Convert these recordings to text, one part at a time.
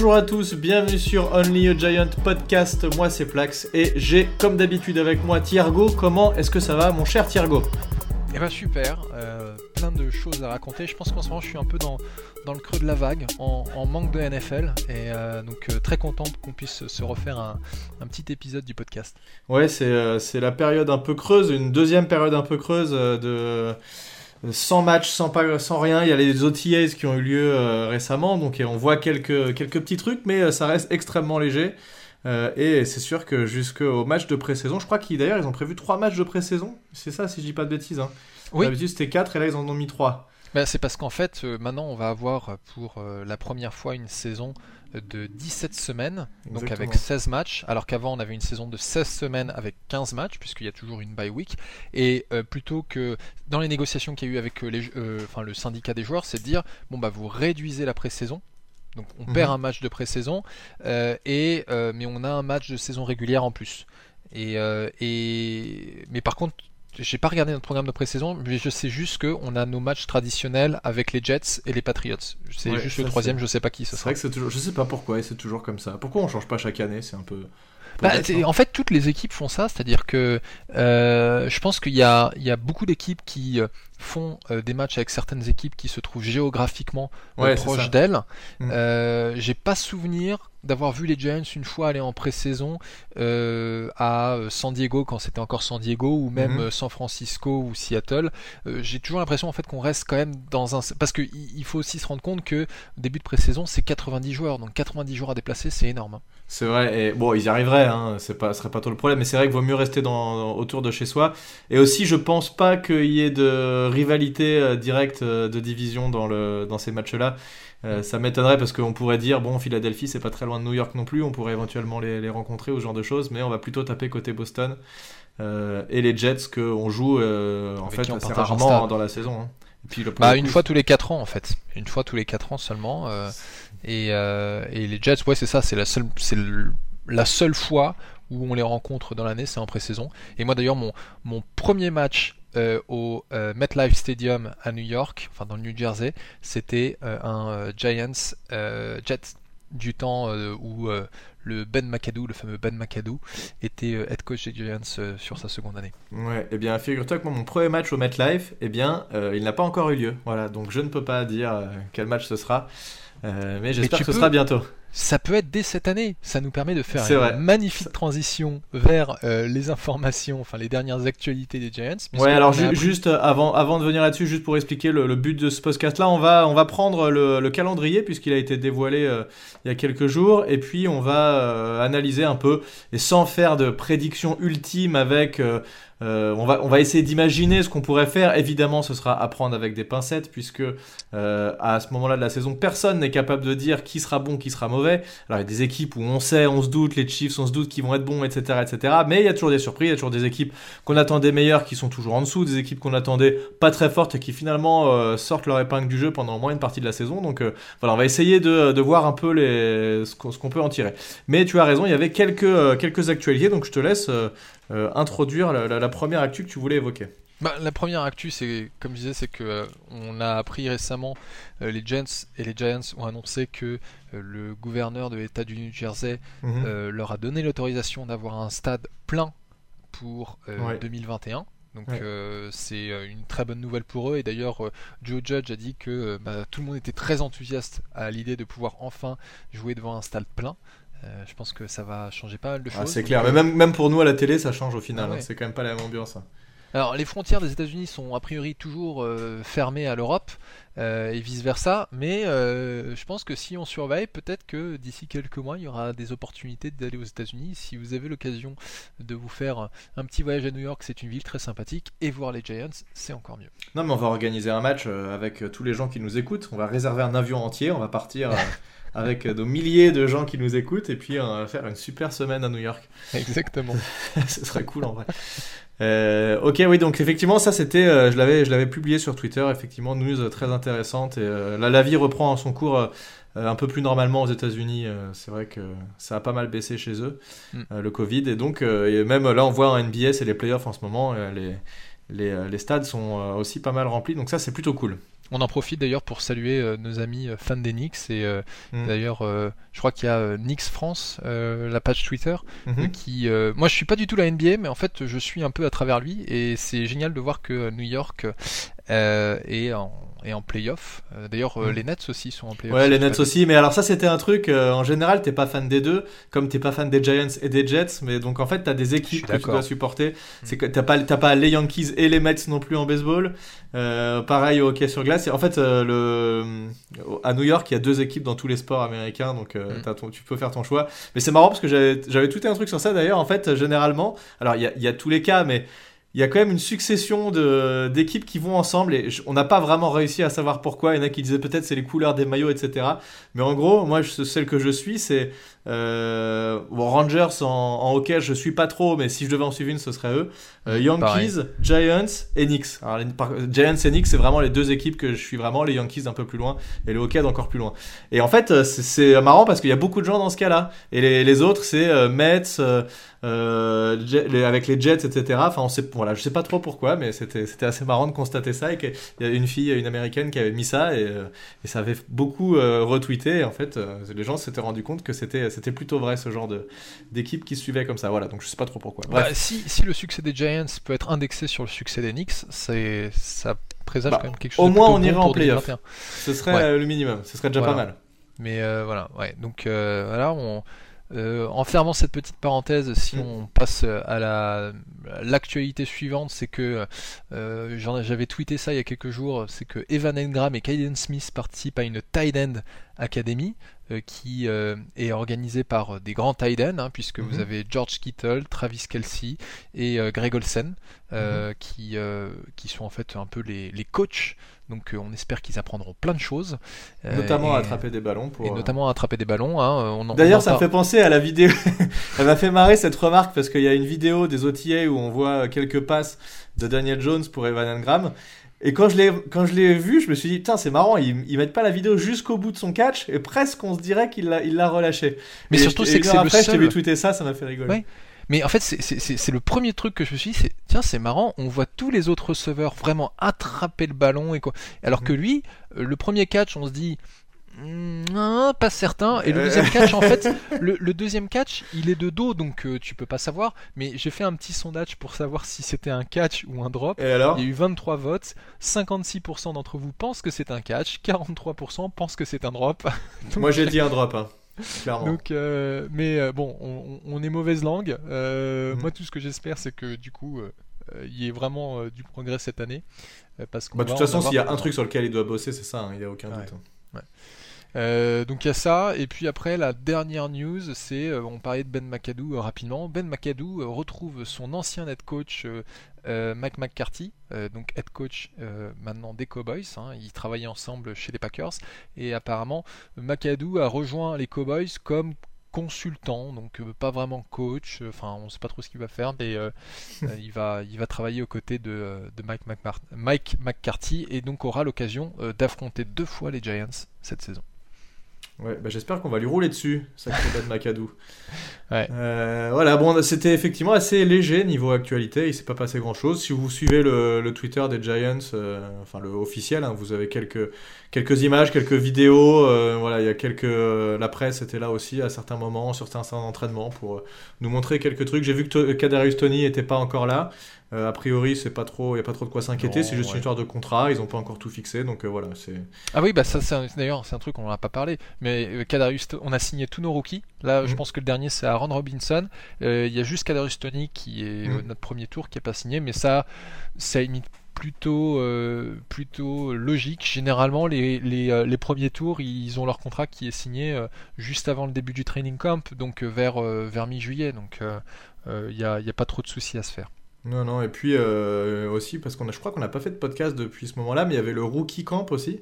Bonjour à tous, bienvenue sur Only a Giant Podcast. Moi c'est Plax et j'ai comme d'habitude avec moi Thiergo. Comment est-ce que ça va mon cher Thiergo? Eh ben super, euh, plein de choses à raconter. Je pense qu'en ce moment je suis un peu dans, dans le creux de la vague, en, manque de NFL et euh, donc euh, très content qu'on puisse se refaire un, un, petit épisode du podcast. Ouais, c'est la période un peu creuse, une deuxième période un peu creuse de sans match, sans, pas, sans rien. Il y a les OTAs qui ont eu lieu euh, récemment, donc on voit quelques, quelques petits trucs, mais euh, ça reste extrêmement léger. Euh, et c'est sûr que jusqu'au match de pré-saison, je crois qu'ils d'ailleurs ils ont prévu trois matchs de pré-saison. C'est ça, si je dis pas de bêtises. Hein. Oui. D'habitude c'était 4 et là ils en ont mis 3. Bah, c'est parce qu'en fait, maintenant on va avoir pour la première fois une saison de 17 semaines, donc avec 16 matchs, alors qu'avant on avait une saison de 16 semaines avec 15 matchs, puisqu'il y a toujours une bye week. Et euh, plutôt que dans les négociations qu'il y a eu avec euh, les, euh, enfin, le syndicat des joueurs, c'est de dire bon bah vous réduisez la pré-saison. Donc on mhm. perd un match de pré-saison, et, mais on a un match de saison régulière en plus. Et, et, mais par contre, j'ai pas regardé notre programme de pré-saison, mais je sais juste qu'on a nos matchs traditionnels avec les Jets et les Patriots. C'est juste le troisième, je sais pas qui ce sera. C'est vrai que c'est toujours, je sais pas pourquoi, c'est toujours comme ça. Pourquoi on change pas chaque année C'est un peu. Bah, en fait, toutes les équipes font ça, c'est-à-dire que euh, je pense qu'il y a, il y a beaucoup d'équipes qui euh, font euh, des matchs avec certaines équipes qui se trouvent géographiquement proches d'elles. Mm. J'ai pas souvenir d'avoir vu les Giants une fois aller en pré-saison euh, à euh, San Diego quand c'était encore San Diego ou même mhm. euh, San Francisco ou Seattle. J'ai toujours l'impression en fait qu'on reste quand même dans un parce que il faut aussi se rendre compte que début de pré-saison c'est 90 joueurs donc 90 joueurs à déplacer c'est énorme. Hein. C'est vrai et bon ils y arriveraient hein, c'est pas ce serait pas trop le problème mais c'est vrai qu'il vaut mieux rester dans, autour de chez soi et aussi je pense pas qu'il y ait de rivalité directe de division dans le dans ces matchs là. Euh, ça m'étonnerait parce qu'on pourrait dire bon Philadelphie c'est pas très loin de New York non plus, on pourrait éventuellement les, rencontrer ou ce genre de choses, mais on va plutôt taper côté Boston euh, et les Jets qu'on joue euh, en fait assez rarement dans la saison. Hein. puis, bah, une fois tous les 4 ans en fait, une fois tous les 4 ans seulement. Et, et, les Jets, ouais c'est ça, c'est la seule, c'est la seule fois où on les rencontre dans l'année, c'est en pré-saison. Et moi d'ailleurs mon, mon premier match euh, au euh, MetLife Stadium à New York, enfin dans le New Jersey, c'était euh, un Giants Jets du temps où le Ben McAdoo, le fameux Ben McAdoo, était head coach des Giants sur sa seconde année. Ouais, et eh bien figure-toi que mon premier match au MetLife, eh bien, il n'a pas encore eu lieu. Voilà, donc je ne peux pas dire quel match ce sera, mais j'espère que ce sera bientôt ça peut être dès cette année. Ça nous permet de faire une magnifique transition vers euh, les informations, enfin les dernières actualités des Giants. Ouais, alors juste euh, avant, avant de venir là-dessus, juste pour expliquer le, but de ce podcast-là, on va, on va prendre le, calendrier puisqu'il a été dévoilé euh, il y a quelques jours, et puis on va analyser un peu, et sans faire de prédiction ultime avec euh, on, va, essayer d'imaginer ce qu'on pourrait faire. Évidemment, ce sera à prendre avec des pincettes, puisque euh, à ce moment-là de la saison, personne n'est capable de dire qui sera bon, qui sera mauvais. Alors, il y a des équipes où on sait, on se doute, les Chiefs, on se doute qu'ils vont être bons, etc.. Mais il y a toujours des surprises, il y a toujours des équipes qu'on attendait meilleures qui sont toujours en dessous, des équipes qu'on attendait pas très fortes et qui finalement euh, sortent leur épingle du jeu pendant au moins une partie de la saison. Donc voilà, on va essayer de, voir un peu ce qu'on peut en tirer. Mais tu as raison, il y avait quelques, quelques actualités, donc je te laisse introduire la, première actu que tu voulais évoquer. Bah, la première actu, c'est comme je disais, c'est que euh, on a appris récemment euh, les Giants et les Giants ont annoncé que le gouverneur de l'État du New Jersey mhm. leur a donné l'autorisation d'avoir un stade plein pour 2021. Donc c'est une très bonne nouvelle pour eux. Et d'ailleurs, Joe Judge a dit que bah, tout le monde était très enthousiaste à l'idée de pouvoir enfin jouer devant un stade plein. Euh, je pense que ça va changer pas mal de ah, choses. c'est clair, mais même, même pour nous à la télé, ça change au final. Ah hein. C'est quand même pas la même ambiance. Hein. Alors, les frontières des États-Unis sont a priori toujours euh, fermées à l'Europe euh, et vice versa, mais je pense que si on surveille, peut-être que d'ici quelques mois, il y aura des opportunités d'aller aux États-Unis. Si vous avez l'occasion de vous faire un petit voyage à New York, c'est une ville très sympathique, et voir les Giants, c'est encore mieux. Non, mais on va organiser un match avec tous les gens qui nous écoutent. On va réserver un avion entier, on va partir. avec nos milliers de gens qui nous écoutent et puis on va faire une super semaine à New York. Exactement. Ce serait cool en vrai. Euh, ok, oui, donc effectivement, ça c'était, euh, je l'avais, je l'avais publié sur Twitter, effectivement, news très intéressante. Et euh, là, la vie reprend son cours un peu plus normalement aux États-Unis. c'est vrai que ça a pas mal baissé chez eux, mm. le Covid. Et donc, même là, on voit en NBA, et les playoffs en ce moment, les, les, les, stades sont aussi pas mal remplis. Donc ça, c'est plutôt cool. On en profite d'ailleurs pour saluer euh, nos amis euh, fans des Knicks et mm. d'ailleurs je crois qu'il y a Knicks France, la page Twitter, mm-hmm. qui moi je suis pas du tout la NBA mais en fait je suis un peu à travers lui et c'est génial de voir que New York est en et en playoff. Euh, d'ailleurs, euh, mm. les Nets aussi sont en playoff. Ouais, les Nets aussi. Mais alors ça, c'était un truc. Euh, en général, t'es pas fan des deux, comme t'es pas fan des Giants et des Jets. Mais donc en fait, t'as des équipes que tu dois supporter. Mm. C'est que t'as pas, pas les Yankees et les Mets non plus en baseball. pareil au hockey sur glace. Et en fait, le à New York, il y a deux équipes dans tous les sports américains, donc mm. tu peux faire ton choix. Mais c'est marrant parce que j'avais tweeté un truc sur ça d'ailleurs. En fait, généralement, alors il y a tous les cas, mais il y a quand même une succession d'équipes qui vont ensemble et on n'a pas vraiment réussi à savoir pourquoi. Il y en a qui disaient peut-être c'est les couleurs des maillots, etc. Mais en gros, moi, celle que je suis, c'est euh, Rangers en, hockey, je suis pas trop, mais si je devais en suivre une, ce serait eux. Euh, Yankees, Giants et Knicks. Alors, Giants et Knicks, c'est vraiment les deux équipes que je suis vraiment. Les Yankees un peu plus loin et le hockey d'encore plus loin. Et en fait, c'est, marrant parce qu'il y a beaucoup de gens dans ce cas-là. Et les, autres, c'est euh, Mets, avec les Jets, etc. Enfin, on sait, voilà, je sais pas trop pourquoi, mais c'était, c'était assez marrant de constater ça et qu'il y a une fille, une américaine qui avait mis ça et, et ça avait beaucoup retweeté. Et en fait, les gens s'étaient rendu compte que c'était c'était plutôt vrai ce genre de d'équipe qui suivait comme ça. Voilà, donc je sais pas trop pourquoi. Bah, si, si, le succès des Giants peut être indexé sur le succès des Knicks, c'est ça présage bah, quand même quelque chose. Au moins, on irait en playoff. Ce serait le minimum. Ce serait déjà pas mal. Mais euh, voilà, ouais. Donc euh, voilà, on. Euh, en fermant cette petite parenthèse, si mm. on passe à la l'actualité suivante, c'est que j'avais tweeté ça il y a quelques jours, c'est que Evan Engram et Kaiden Smith participent à une tight end academy. Euh, qui euh, est organisé par euh, des grands tight hein, puisque vous mhm. avez George Kittle, Travis Kelsey et Greg Olsen, mhm. qui, qui sont en fait un peu les, les coachs. Donc on espère qu'ils apprendront plein de choses. Notamment à attraper des ballons. Pour, et notamment à attraper des ballons. Hein, D'ailleurs, ça me fait penser à la vidéo. Elle m'a fait marrer cette remarque parce qu'il y a une vidéo des OTA où on voit quelques passes de Daniel Jones pour Evan Engram. Et quand je l'ai quand je l'ai vu, je me suis dit putain c'est marrant, ils, ils mettent pas la vidéo jusqu'au bout de son catch et presque on se dirait qu'il l'a il l'a relâché. Mais surtout c'est que c'est le seul. je t'ai vu tweeter ça, ça m'a fait rigoler. Mais en fait, c'est le premier truc que je me suis dit, c'est tiens, c'est marrant, on voit tous les autres receveurs vraiment attraper le ballon et quoi. Alors que lui, euh, le premier catch, on se dit, pas certain. Et le deuxième catch, en fait, le, deuxième catch, il est de dos, donc euh, tu peux pas savoir. Mais j'ai fait un petit sondage pour savoir si c'était un catch ou un drop. Et alors il y a eu 23 votes. 56% d'entre vous pensent que c'est un catch, 43% pensent que c'est un drop. Moi j'ai dit un drop. Hein. Clairement. Donc, euh, mais euh, bon, on, est mauvaise langue. Mhm. Moi, tout ce que j'espère, c'est que du coup, il y ait vraiment du progrès cette année. parce bah, de toute façon, s'il y a un truc sur lequel il doit bosser, c'est ça, hein, il n'y a aucun doute. Hein. Euh, donc il y a ça, et puis après la dernière news, c'est, euh, on parlait de Ben McAdoo euh, rapidement, Ben McAdoo retrouve son ancien head coach Mike McCarthy, donc head coach maintenant des Cowboys, hein, ils travaillaient ensemble chez les Packers, et apparemment McAdoo a rejoint les Cowboys comme consultant, donc pas vraiment coach, enfin on sait pas trop ce qu'il va faire, mais il, va, il va travailler aux côtés de, de Mike, Mike, McCarthy. Et donc aura l'occasion d'affronter deux fois les Giants cette saison. Ouais, bah j'espère qu'on va lui rouler dessus, sacré de Macadou. ouais. Euh, voilà, bon, c'était effectivement assez léger niveau actualité, il s'est pas passé grand chose. Si vous suivez le, le Twitter des Giants, euh, enfin le officiel, hein, vous avez quelques, quelques images, quelques vidéos. Euh, voilà, il y a quelques. la presse était là aussi à certains moments, sur certains entraînements, pour nous montrer quelques trucs. J'ai vu que Kadarius Tony était pas encore là. Euh, a priori, c'est pas trop, il y a pas trop de quoi s'inquiéter. C'est juste une histoire de contrat. Ils ont pas encore tout fixé, donc euh, voilà. C'est. Ah oui, bah ça, c'est d'ailleurs, c'est un truc on en a pas parlé. Mais euh, Kadarius, on a signé tous nos rookies. Là, je mhm. pense que le dernier c'est Aaron Robinson. Il y a juste Kadarius Tony qui est mhm. notre premier tour qui est pas signé, mais ça, ça imite plutôt, plutôt logique. Généralement, les, les, les, premiers tours, ils ont leur contrat qui est signé juste avant le début du training camp, donc vers, vers mi-juillet. Donc il n'y a, a, pas trop de soucis à se faire. Non, non, et puis euh, aussi, parce qu'on a, je crois qu'on n'a pas fait de podcast depuis ce moment-là, mais il y avait le Rookie Camp aussi.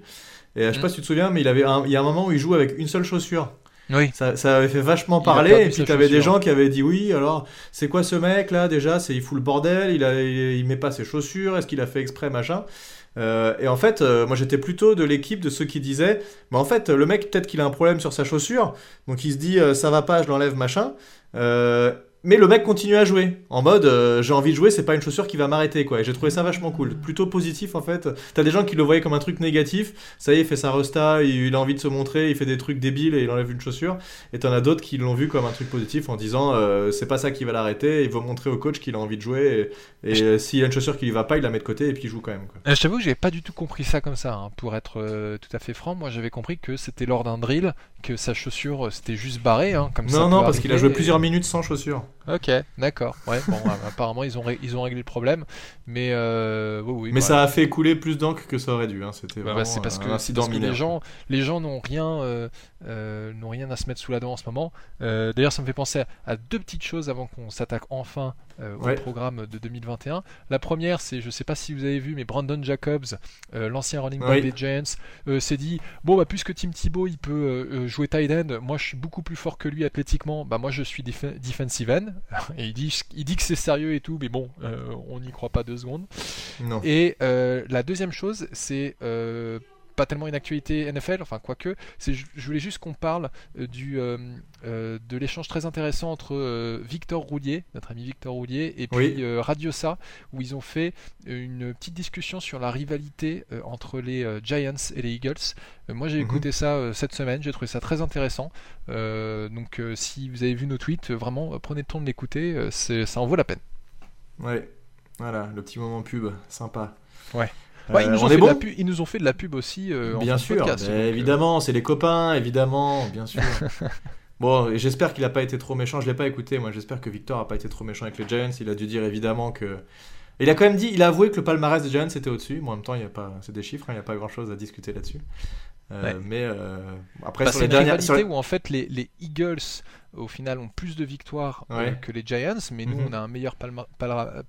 Et je sais pas mm. si tu te souviens, mais il, avait il y a un moment où il joue avec une seule chaussure. Oui. Ça, ça avait fait vachement parler, et puis tu avais des gens qui avaient dit oui, alors c'est quoi ce mec là déjà C'est Il fout le bordel, il, a, il, met pas ses chaussures, est-ce qu'il a fait exprès, machin euh, et en fait, euh, moi j'étais plutôt de l'équipe de ceux qui disaient, mais en fait, le mec peut-être qu'il a un problème sur sa chaussure, donc il se dit ça va pas, je l'enlève, machin. Mais le mec continue à jouer en mode euh, j'ai envie de jouer, c'est pas une chaussure qui va m'arrêter quoi. Et j'ai trouvé ça vachement cool, plutôt positif en fait. T'as des gens qui le voyaient comme un truc négatif, ça y est, il fait sa resta, il, a envie de se montrer, il fait des trucs débiles et il enlève une chaussure. Et t'en as d'autres qui l'ont vu comme un truc positif en disant euh, c'est pas ça qui va l'arrêter, il veut montrer au coach qu'il a envie de jouer et, euh, s'il y a une chaussure qui lui va pas, il la met de côté et puis il joue quand même. Quoi. je t'avoue que j'avais pas du tout compris ça comme ça, hein. pour être tout à fait franc. Moi j'avais compris que c'était lors d'un drill, que sa chaussure c'était juste barré, hein, comme ça. Non, non, parce qu'il a joué plusieurs minutes sans chaussure. Ok, d'accord. Ouais, bon, apparemment ils ont, ils ont réglé le problème, mais euh, oui, Mais ça a fait couler plus d'encre que ça aurait dû. Hein. C'était bah, c'est parce que, parce que les gens, les gens n'ont rien, euh, euh, n'ont rien à se mettre sous la dent en ce moment. D'ailleurs, ça me fait penser à, deux petites choses avant qu'on s'attaque enfin au programme de 2021. La première, c'est, je sais pas si vous avez vu, mais Brandon Jacobs, l'ancien running back des Giants, s'est dit bon bah puisque Tim Thibault il peut jouer tight end, moi je suis beaucoup plus fort que lui athlétiquement, bah moi je suis defensive end. Et il dit, il dit que c'est sérieux et tout, mais bon, euh, on n'y croit pas deux secondes. Non. Et euh, la deuxième chose, c'est euh, pas tellement une actualité NFL, enfin quoique, je voulais juste qu'on parle du de l'échange très intéressant entre Victor Roulier, notre ami Victor Roulier, et puis Radiosa, où ils ont fait une petite discussion sur la rivalité entre les Giants et les Eagles. moi j'ai mhm. écouté ça cette semaine, j'ai trouvé ça très intéressant. donc si vous avez vu nos tweets, vraiment prenez le temps de l'écouter, ça en vaut la peine. Ouais, voilà, le petit moment pub, sympa. Ouais. Ouais, ils, nous ont fait bon ils, nous ont fait de la pub aussi euh, bien sûr, podcast, euh, évidemment, c'est les copains, évidemment, bien sûr. bon, j'espère qu'il n'a pas été trop méchant. Je l'ai pas écouté, moi. J'espère que Victor a pas été trop méchant avec les Giants. Il a dû dire évidemment que. Il a quand même dit, il a avoué que le palmarès des Giants était au-dessus. Bon, en même temps, il y a pas, c'est des chiffres, hein, il n'y a pas grand-chose à discuter là-dessus. Euh, mais euh, après, bah, sur les dernières, où en fait les, les, Eagles au final ont plus de victoires que les Giants, mais nous mhm. on a un meilleur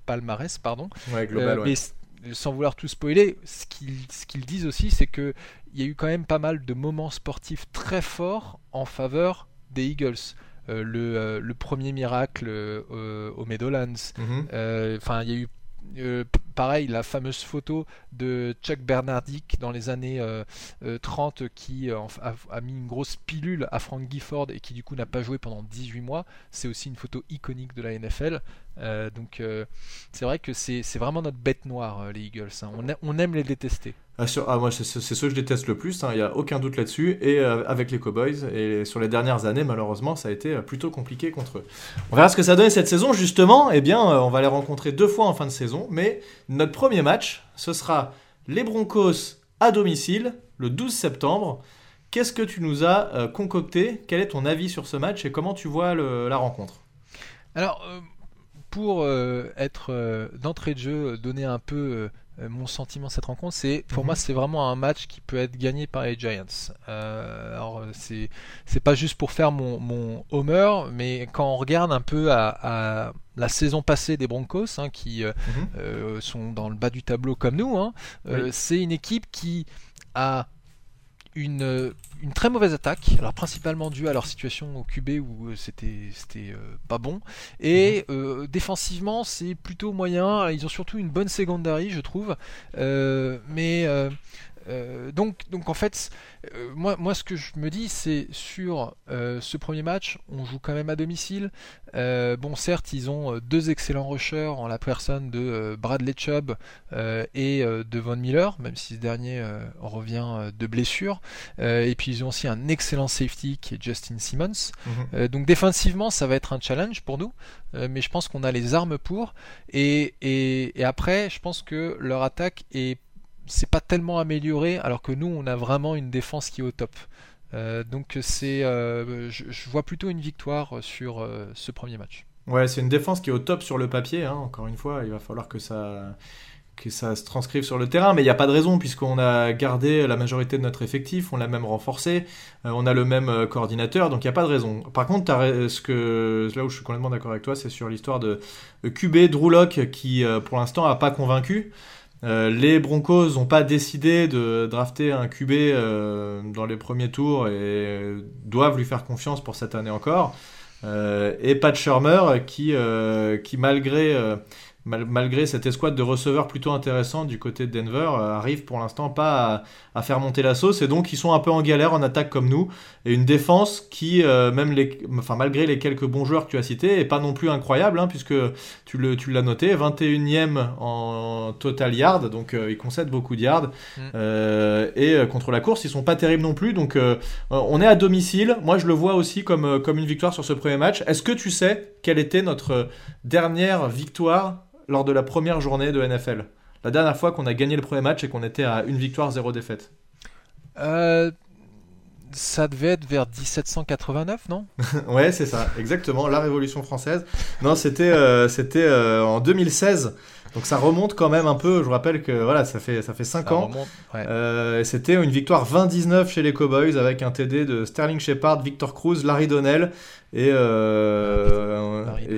palmarès, pardon. Ouais, global, mais sans vouloir tout spoiler, ce qu'ils disent aussi, c'est qu'il y a eu quand même pas mal de moments sportifs très forts en faveur des Eagles. Euh, le, le, premier miracle euh, aux Meadowlands. Mhm. Euh, enfin, il y a eu pareil, la fameuse photo de Chuck Bernardic dans les années 30 qui a, a, mis une grosse pilule à Frank Gifford et qui du coup n'a pas joué pendant 18 mois. C'est aussi une photo iconique de la NFL. Euh, donc euh, c'est vrai que c'est vraiment notre bête noire, euh, les Eagles. Hein. On, aime les détester. Ah, ah moi, c'est ceux que je déteste le plus, hein. il n'y a aucun doute là-dessus. Et avec les Cowboys, et sur les dernières années, malheureusement, ça a été plutôt compliqué contre eux. On verra ce que ça donne cette saison, justement. Eh bien, on va les rencontrer deux fois en fin de saison. Mais notre premier match, ce sera les Broncos à domicile, le 12 septembre. Qu'est-ce que tu nous as concocté? Quel est ton avis sur ce match et comment tu vois la rencontre? Alors pour euh, être euh, d'entrée de jeu, euh, donner un peu mon sentiment de cette rencontre, c'est pour moi mhm. c'est vraiment un match qui peut être gagné par les Giants. alors c'est c'est pas juste pour faire mon, mon homer, mais quand on regarde un peu à, la saison passée des Broncos, hein, qui mhm. sont dans le bas du tableau comme nous, hein, c'est une équipe qui a une, une, très mauvaise attaque, alors principalement due à leur situation au QB où euh, c'était c'était euh, pas bon, et mhm. euh, défensivement c'est plutôt moyen. Ils ont surtout une bonne secondary, je trouve, mais euh, donc, donc en fait, euh, moi, moi ce que je me dis, c'est sur euh, ce premier match, on joue quand même à domicile. bon, certes, ils ont deux excellents rushers en la personne de Bradley Chubb et de Von Miller, même si ce dernier revient de blessure. et puis ils ont aussi un excellent safety qui est Justin Simmons. Mhm. donc défensivement, ça va être un challenge pour nous, mais je pense qu'on a les armes pour. Et, et, et après, je pense que leur attaque est c'est pas tellement amélioré, alors que nous, on a vraiment une défense qui est au top. Euh, donc c'est, euh, je, vois plutôt une victoire sur euh, ce premier match. Ouais, c'est une défense qui est au top sur le papier. Hein. Encore une fois, il va falloir que ça, que ça se transcrive sur le terrain, mais il n'y a pas de raison puisqu'on a gardé la majorité de notre effectif, on l'a même renforcé, on a le même coordinateur, donc il n'y a pas de raison. Par contre, ce là où je suis complètement d'accord avec toi, c'est sur l'histoire de QB Drew qui, pour l'instant, n'a pas convaincu. Euh, les Broncos n'ont pas décidé de drafter un QB euh, dans les premiers tours et doivent lui faire confiance pour cette année encore. Euh, et Pat Shermer qui, qui malgré, malgré cette escouade de receveurs plutôt intéressant du côté de Denver, arrive pour l'instant pas à, faire monter la sauce. Et donc, ils sont un peu en galère en attaque comme nous. Et une défense qui, même les, enfin, malgré les quelques bons joueurs que tu as cités, est pas non plus incroyable, hein, puisque tu l'as tu noté, 21e en total yard. Donc, ils concèdent beaucoup de yards. Mm. et contre la course, ils sont pas terribles non plus. Donc, on est à domicile. Moi, je le vois aussi comme, comme une victoire sur ce premier match. Est-ce que tu sais quelle était notre dernière victoire lors de la première journée de NFL La dernière fois qu'on a gagné le premier match et qu'on était à une victoire, zéro défaite euh, Ça devait être vers 1789, non? Ouais, c'est ça, exactement, la Révolution française. Non, c'était euh, c'était euh, en 2016. Donc ça remonte quand même un peu. Je vous rappelle que voilà, ça fait ça fait 5 ans. C'était une victoire 20-19 chez les Cowboys avec un TD de Sterling Shepard, Victor Cruz, Larry Donnell et, et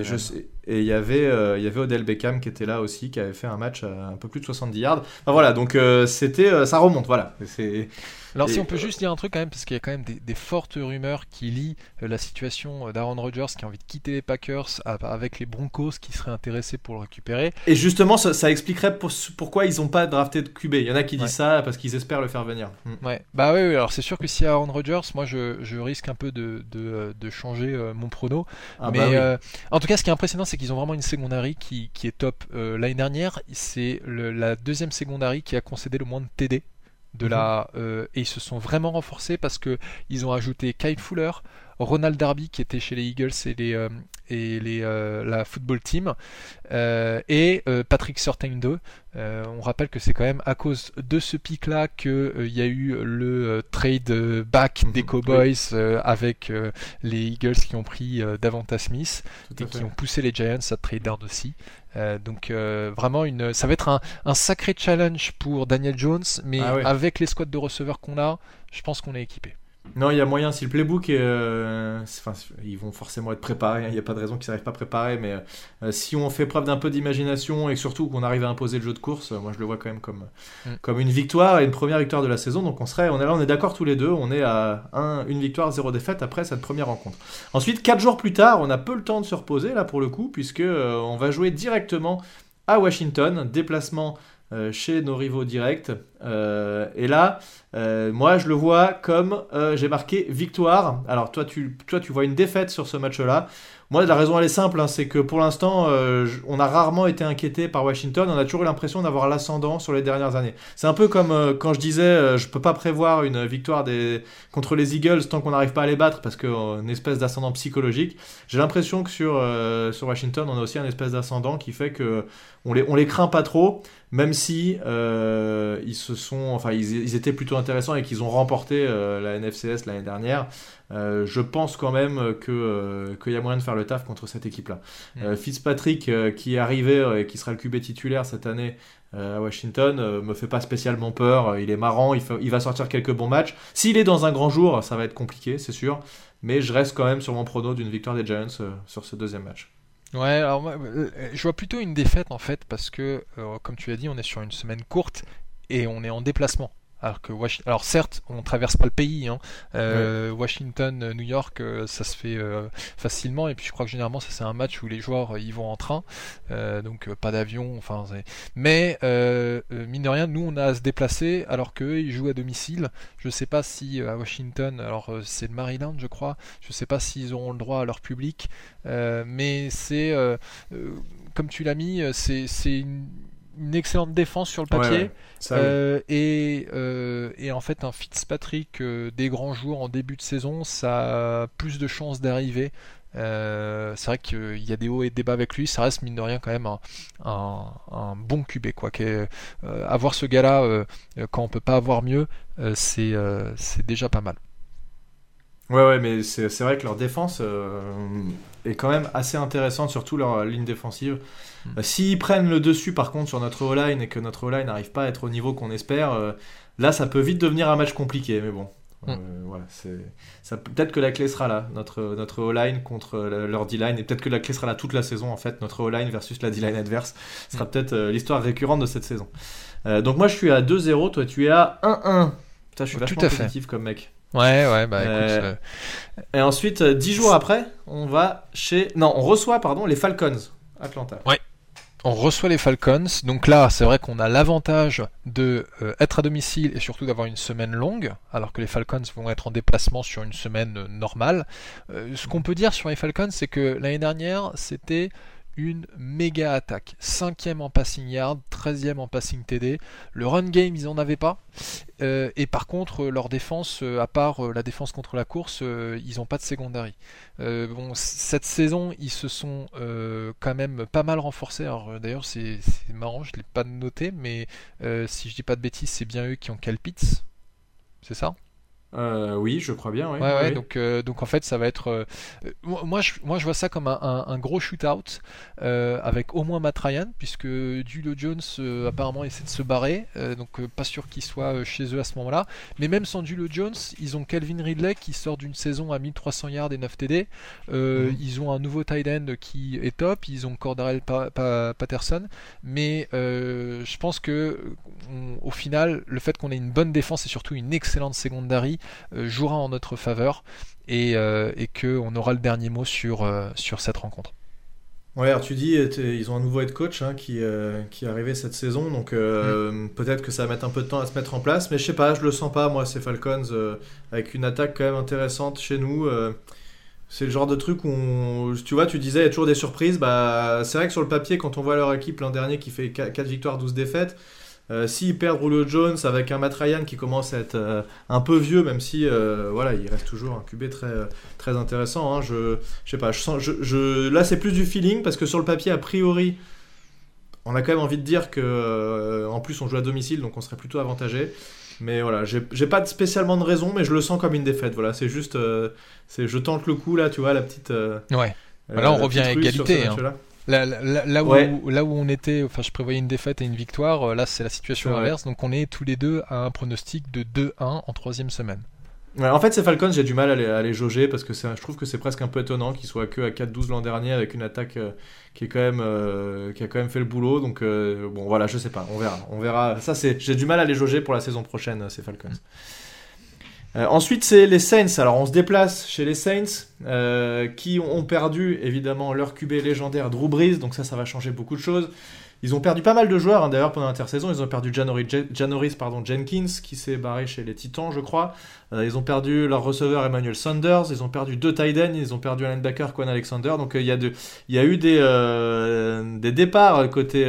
je sais et il y avait, euh, il y avait Odell Beckham qui était là aussi, qui avait fait un match à un peu plus de 70 yards. Enfin voilà, donc euh, c'était, euh, ça remonte, voilà. C'est alors si on peut juste dire un truc quand même, parce qu'il y a quand même des, fortes rumeurs qui lient euh, la situation euh, d'Aaron Rodgers qui a envie de quitter les Packers avec les Broncos qui seraient intéressés pour le récupérer. Et justement, ça, expliquerait pourquoi ils n'ont pas drafté de QB. Il y en a qui disent ça parce qu'ils espèrent le faire venir. Mm. Ouais, bah oui, alors c'est sûr que si Aaron Rodgers, moi je, risque un peu de, de, changer euh, mon prono. Ah mais bah en tout cas, ce qui est impressionnant, c'est qu'ils ont vraiment une secondary qui, qui est top. L'année dernière, c'est la deuxième secondary qui a concédé le moins de TD de mhm. la euh, et ils se sont vraiment renforcés parce que ils ont ajouté Kyle Fuller, Ronald Darby qui était chez les Eagles et les euh, et les euh, la football team et Patrick Surtain 2. on rappelle que c'est quand même à cause de ce pic là que il y a eu le trade back des mhm. Cowboys avec les Eagles qui ont pris Davanta Smith et qui ont poussé les Giants à trade down aussi. Euh, donc euh, vraiment une, ça va être un, un, sacré challenge pour Daniel Jones, mais ah avec les squads de receveurs qu'on a, je pense qu'on est équipé. Non, il y a moyen, si le playbook, euh, enfin, ils vont forcément être préparés, hein. il n'y a pas de raison qu'ils n'arrivent pas préparés, mais euh, si on fait preuve d'un peu d'imagination et surtout qu'on arrive à imposer le jeu de course, moi je le vois quand même comme, mm. comme une victoire et une première victoire de la saison, donc on, serait, on est là, on est d'accord tous les deux, on est à un, une victoire, zéro défaite après cette première rencontre. Ensuite, quatre jours plus tard, on a peu le temps de se reposer là pour le coup, puisque euh, on va jouer directement à Washington, déplacement euh, chez nos rivaux directs. Euh, et là, euh, moi, je le vois comme j'ai marqué victoire. Alors toi tu, toi, tu vois une défaite sur ce match-là. Moi, la raison, elle est simple, hein, c'est que pour l'instant, euh, on a rarement été inquiété par Washington. On a toujours eu l'impression d'avoir l'ascendant sur les dernières années. C'est un peu comme euh, quand je disais, euh, je peux pas prévoir une victoire des... contre les Eagles tant qu'on n'arrive pas à les battre, parce qu'une espèce d'ascendant psychologique. J'ai l'impression que sur, sur Washington, on a aussi un espèce d'ascendant qui fait que on les, on les craint pas trop, même si ils se sont, enfin, ils, ils, étaient plutôt intéressants et qu'ils ont remporté la NFCS l'année dernière. Euh, je pense quand même euh, qu'il y a moyen de faire le taf contre cette équipe-là. Mm. Euh, Fitzpatrick, qui est arrivé et qui sera le QB titulaire cette année à Washington, me fait pas spécialement peur. Il est marrant, il, il va sortir quelques bons matchs. S'il est dans un grand jour, ça va être compliqué, c'est sûr. Mais je reste quand même sur mon prono d'une victoire des Giants sur ce deuxième match. Ouais, alors moi, je vois plutôt une défaite en fait, parce que, comme tu as dit, on est sur une semaine courte et on est en déplacement. Alors que alors certes, on traverse pas le pays. Hein. Euh, Washington, euh, New York, euh, ça se fait facilement. Et puis je crois que généralement, ça c'est un match où les joueurs y vont en train, donc pas d'avion. Enfin, mais mine de rien, nous on a à se déplacer, alors qu'eux ils jouent à domicile. Je sais pas si à Washington, alors c'est le Maryland, je crois. Je sais pas s'ils auront le droit à leur public, mais c'est comme tu l'as mis, c'est une une excellente défense sur le papier. Euh, et, euh, et, en fait, un Fitzpatrick euh, des grands jours en début de saison, ça a plus de chances d'arriver. c'est vrai qu'il y a des hauts et des bas avec lui. Ça reste mine de rien quand même un, un, bon QB. Quoi. avoir ce gars-là quand on peut pas avoir mieux, c'est déjà pas mal. Ouais, ouais, mais c'est vrai que leur défense est quand même assez intéressante, surtout leur ligne défensive. Mm. S'ils prennent le dessus par contre sur notre O-line et que notre O-line n'arrive pas à être au niveau qu'on espère, euh, là ça peut vite devenir un match compliqué. Mais bon, mm. euh, voilà, ça peut-être que la clé sera là, notre notre O-line contre leur D-line et peut-être que la clé sera là toute la saison en fait, notre O-line versus la D-line adverse ce sera mm. peut-être euh, l'histoire récurrente de cette saison. donc moi je suis à 2-0, toi tu es à 1-1. je suis vachement positif comme mec. Ouais, ouais, bah écoute. Et ensuite, dix jours après, on va chez. Non, on reçoit, pardon, les Falcons, Atlanta. Ouais. on reçoit les Falcons. Donc là, c'est vrai qu'on a l'avantage de euh, être à domicile et surtout d'avoir une semaine longue, alors que les Falcons vont être en déplacement sur une semaine euh, normale. Euh, ce qu'on peut dire sur les Falcons, c'est que l'année dernière, c'était une méga attaque. Cinquième en passing yard, 13e en passing TD. Le run game, ils n'en avaient pas. Euh, et par contre, leur défense, euh, à part euh, la défense contre la course, ils n'ont pas de secondary. bon, cette saison, ils se sont quand même pas mal renforcés. D'ailleurs, c'est marrant, je ne l'ai pas noté, mais si je dis pas de bêtises, c'est bien eux qui ont Calpitz. C'est ça? Euh, oui, je crois bien. Ouais, Donc, euh, donc en fait, ça va être. Euh, moi, je, moi, je vois ça comme un, gros shootout avec au moins Matt Ryan, puisque Julio Jones apparemment essaie de se barrer. donc, pas sûr qu'il soit chez eux à ce moment-là. Mais même sans Julio Jones, ils ont Calvin Ridley qui sort d'une saison à 1300 yards et 9 TD. Mhm. Ils ont un nouveau tight end qui est top. Ils ont Cordarel Patterson. Mais je pense que au final, le fait qu'on ait une bonne défense et surtout une excellente secondary euh, jouera en notre faveur et, euh, et qu'on aura le dernier mot sur, euh, sur cette rencontre. Ouais, alors tu dis, ils ont un nouveau head coach hein, qui, qui est arrivé cette saison, donc mm. peut-être que ça va mettre un peu de temps à se mettre en place, mais je sais pas, je le sens pas, moi, ces Falcons, avec une attaque quand même intéressante chez nous. c'est le genre de truc où, tu vois, tu disais, il y a toujours des surprises. Bah, c'est vrai que sur le papier, quand on voit leur équipe l'an dernier qui fait 4 victoires, 12 défaites, euh, S'ils perdent Julio Jones avec un Matt Ryan qui commence à être euh, un peu vieux, même si euh, voilà, il reste toujours un QB très, très intéressant. Hein. je, je sais pas, je sens, je, là c'est plus du feeling parce que sur le papier, a priori, on a quand même envie de dire que en plus on joue à domicile donc on serait plutôt avantagé. Mais voilà, j'ai pas spécialement de raison, mais je le sens comme une défaite. Voilà, c'est juste, c'est je tente le coup là, tu vois, la petite. ouais. là on revient à égalité. Là, là, où, là, où, on était, enfin, je prévoyais une défaite et une victoire, euh, là, c'est la situation inverse. Donc, on est tous les deux à un pronostic de 2-1 en troisième semaine. en fait, ces Falcons, j'ai du mal à les, jauger parce que je trouve que c'est presque un peu étonnant qu'ils soient que à 4-12 l'an dernier avec une attaque euh, qui, est quand même, euh, qui a quand même fait le boulot. Donc, bon, voilà, je sais pas, on verra. On verra. Ça, c'est, j'ai du mal à les jauger pour la saison prochaine, ces Falcons. Euh, ensuite, c'est les Saints. Alors, on se déplace chez les Saints, euh, qui ont perdu évidemment leur QB légendaire Drew Brees, donc ça, ça va changer beaucoup de choses. Ils ont perdu pas mal de joueurs, hein, d'ailleurs, pendant l'intersaison. Ils ont perdu Janoris, pardon, Jenkins, qui s'est barré chez les Titans, je crois. Euh, ils ont perdu leur receveur Emmanuel Sanders. Ils ont perdu deux tight Ils ont perdu un linebacker, Quan Alexander. Donc, il y, a y a eu des, des départs côté,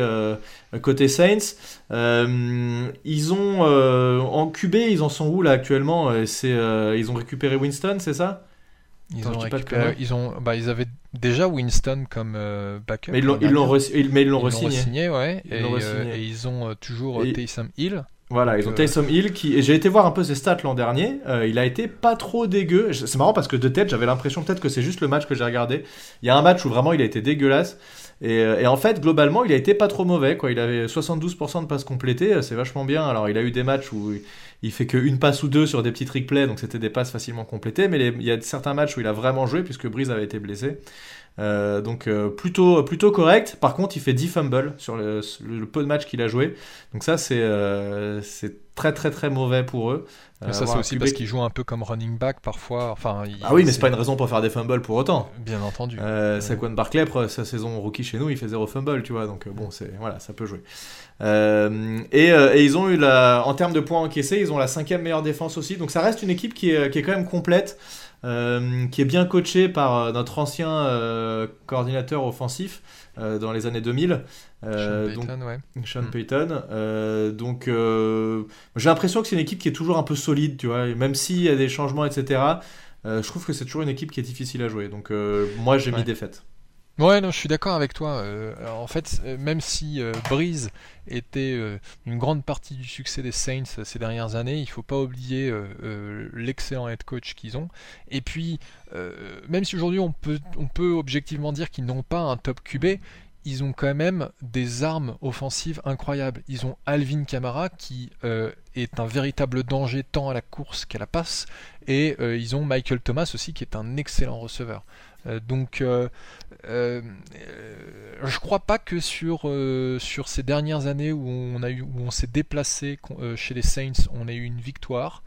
côté Saints. ils ont, en QB, ils en sont où là actuellement? C'est, Ils ont récupéré Winston, c'est ça? Ils, ont récupéré, ils, ont, bah, ils avaient déjà Winston comme euh, backup. Mais ils l'ont, re-signé. ouais. Ils et, et, ils ont euh, toujours Taysom Hill. Voilà, ils ont Taysom Hill qui. Et j'ai été voir un peu ses stats l'an dernier. il a été pas trop dégueu. C'est marrant parce que de tête, j'avais l'impression peut-être que c'est juste le match que j'ai regardé. Il y a un match où vraiment il a été dégueulasse. Et, et, en fait, globalement, il a été pas trop mauvais. Quoi. Il avait 72% de passes complétées, c'est vachement bien. Alors, il a eu des matchs où il fait qu'une passe ou deux sur des petits trick plays, donc c'était des passes facilement complétées. Mais il y a certains matchs où il a vraiment joué, puisque Breeze avait été blessé. Euh, donc euh, plutôt, plutôt correct. Par contre, il fait 10 fumbles sur le, peu de matchs qu'il a joué. Donc ça, c'est euh, très très très mauvais pour eux. Ça, c'est aussi parce qu'il joue un peu comme running back parfois. Enfin, ah oui, mais c'est pas une raison pour faire des fumbles pour autant. Bien entendu. Euh, Saquon Barclay, sa saison rookie chez nous, il fait zéro fumble, tu vois. Donc bon, c'est voilà, ça peut jouer. Et, et, ils ont eu la, en termes de points encaissés, ils ont la cinquième meilleure défense aussi. Donc ça reste une équipe qui est, qui est quand même complète, euh, qui est bien coachée par notre ancien coordinateur offensif dans les années 2000. Sean Payton, donc, ouais. Sean hmm. Payton. donc j'ai l'impression que c'est une équipe qui est toujours un peu solide, tu vois. Même s'il y a des changements, etc. je trouve que c'est toujours une équipe qui est difficile à jouer. Donc moi j'ai mis défaite. Ouais, non, je suis d'accord avec toi. Euh, en fait, euh, même si euh, Breeze était une grande partie du succès des Saints ces dernières années, il faut pas oublier l'excellent head coach qu'ils ont. Et puis, même si aujourd'hui on peut, on peut objectivement dire qu'ils n'ont pas un top QB, ils ont quand même des armes offensives incroyables. Ils ont Alvin Kamara qui est un véritable danger tant à la course qu'à la passe, et ils ont Michael Thomas aussi qui est un excellent receveur. Euh, donc, euh, euh, je crois pas que sur, sur ces dernières années où on, a eu, où on s'est déplacé chez les Saints, on a eu une victoire.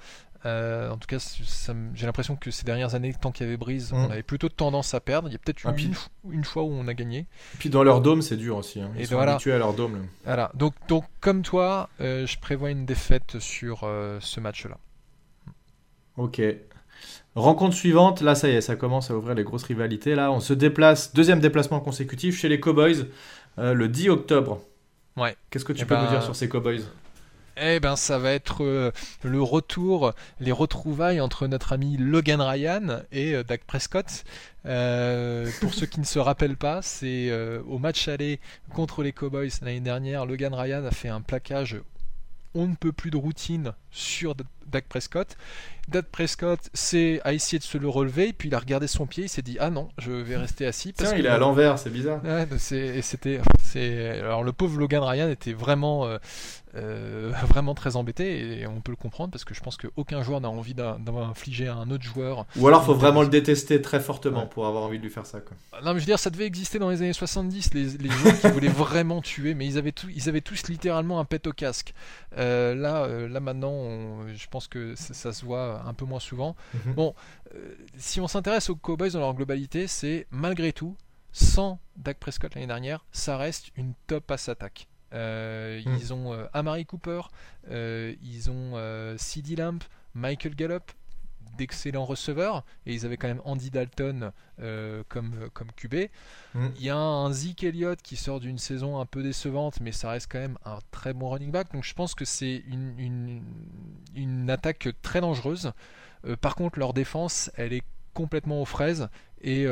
en tout cas, j'ai l'impression que ces dernières années, tant qu'il y avait Brise, on mm. avait plutôt tendance à perdre. Il y a peut-être eu une, une, fois où on a gagné. Et puis dans leur dôme, c'est dur aussi. Hein. Ils sont habitués à leur dôme. Voilà. Donc, donc comme toi, je prévois une défaite sur ce match-là. Ok. Rencontre suivante, là ça y est, ça commence à ouvrir les grosses rivalités. Là, on se déplace, deuxième déplacement consécutif chez les Cowboys euh, le 10 octobre. Ouais. Qu'est-ce que tu eh peux nous dire ben, sur ces Cowboys? eh ben, ça va être euh, le retour, les retrouvailles entre notre ami Logan Ryan et euh, Dak Prescott. pour ceux qui ne se rappellent pas, c'est au match aller contre les Cowboys l'année dernière, Logan Ryan a fait un plaquage on ne peut plus de routine sur Dak Prescott. Dak Prescott c'est, a essayé de se le relever, puis il a regardé son pied, il s'est dit ah non, je vais rester assis. Parce Tiens, il est à l'envers, c'est bizarre. c'était, alors le pauvre Logan Ryan était vraiment euh, euh, vraiment très embêté et on peut le comprendre parce que je pense qu'aucun joueur n'a envie d'infliger à un autre joueur. Ou alors il faut vraiment le détester très fortement pour avoir envie de lui faire ça. Quoi. Non, mais je veux dire, ça devait exister dans les années 70, les, les joueurs qui voulaient vraiment tuer, mais ils avaient, tout, ils avaient tous littéralement un pet au casque. Euh, là, là maintenant, je pense que ça, se voit un peu moins souvent. Mhm. Bon, si on s'intéresse aux Cowboys dans leur globalité, c'est malgré tout, sans Dak Prescott l'année dernière, ça reste une top pass attaque. Euh, hmm. Ils ont euh, Amari Cooper, euh, ils ont CD Lamp, Michael Gallup, d'excellents receveurs, et ils avaient quand même Andy Dalton comme, comme QB. Hmm. Il y a un Zeke Elliott qui sort d'une saison un peu décevante, mais ça reste quand même un très bon running back. Donc je pense que c'est une, une, une, attaque très dangereuse. par contre, leur défense, elle est complètement aux fraises. Et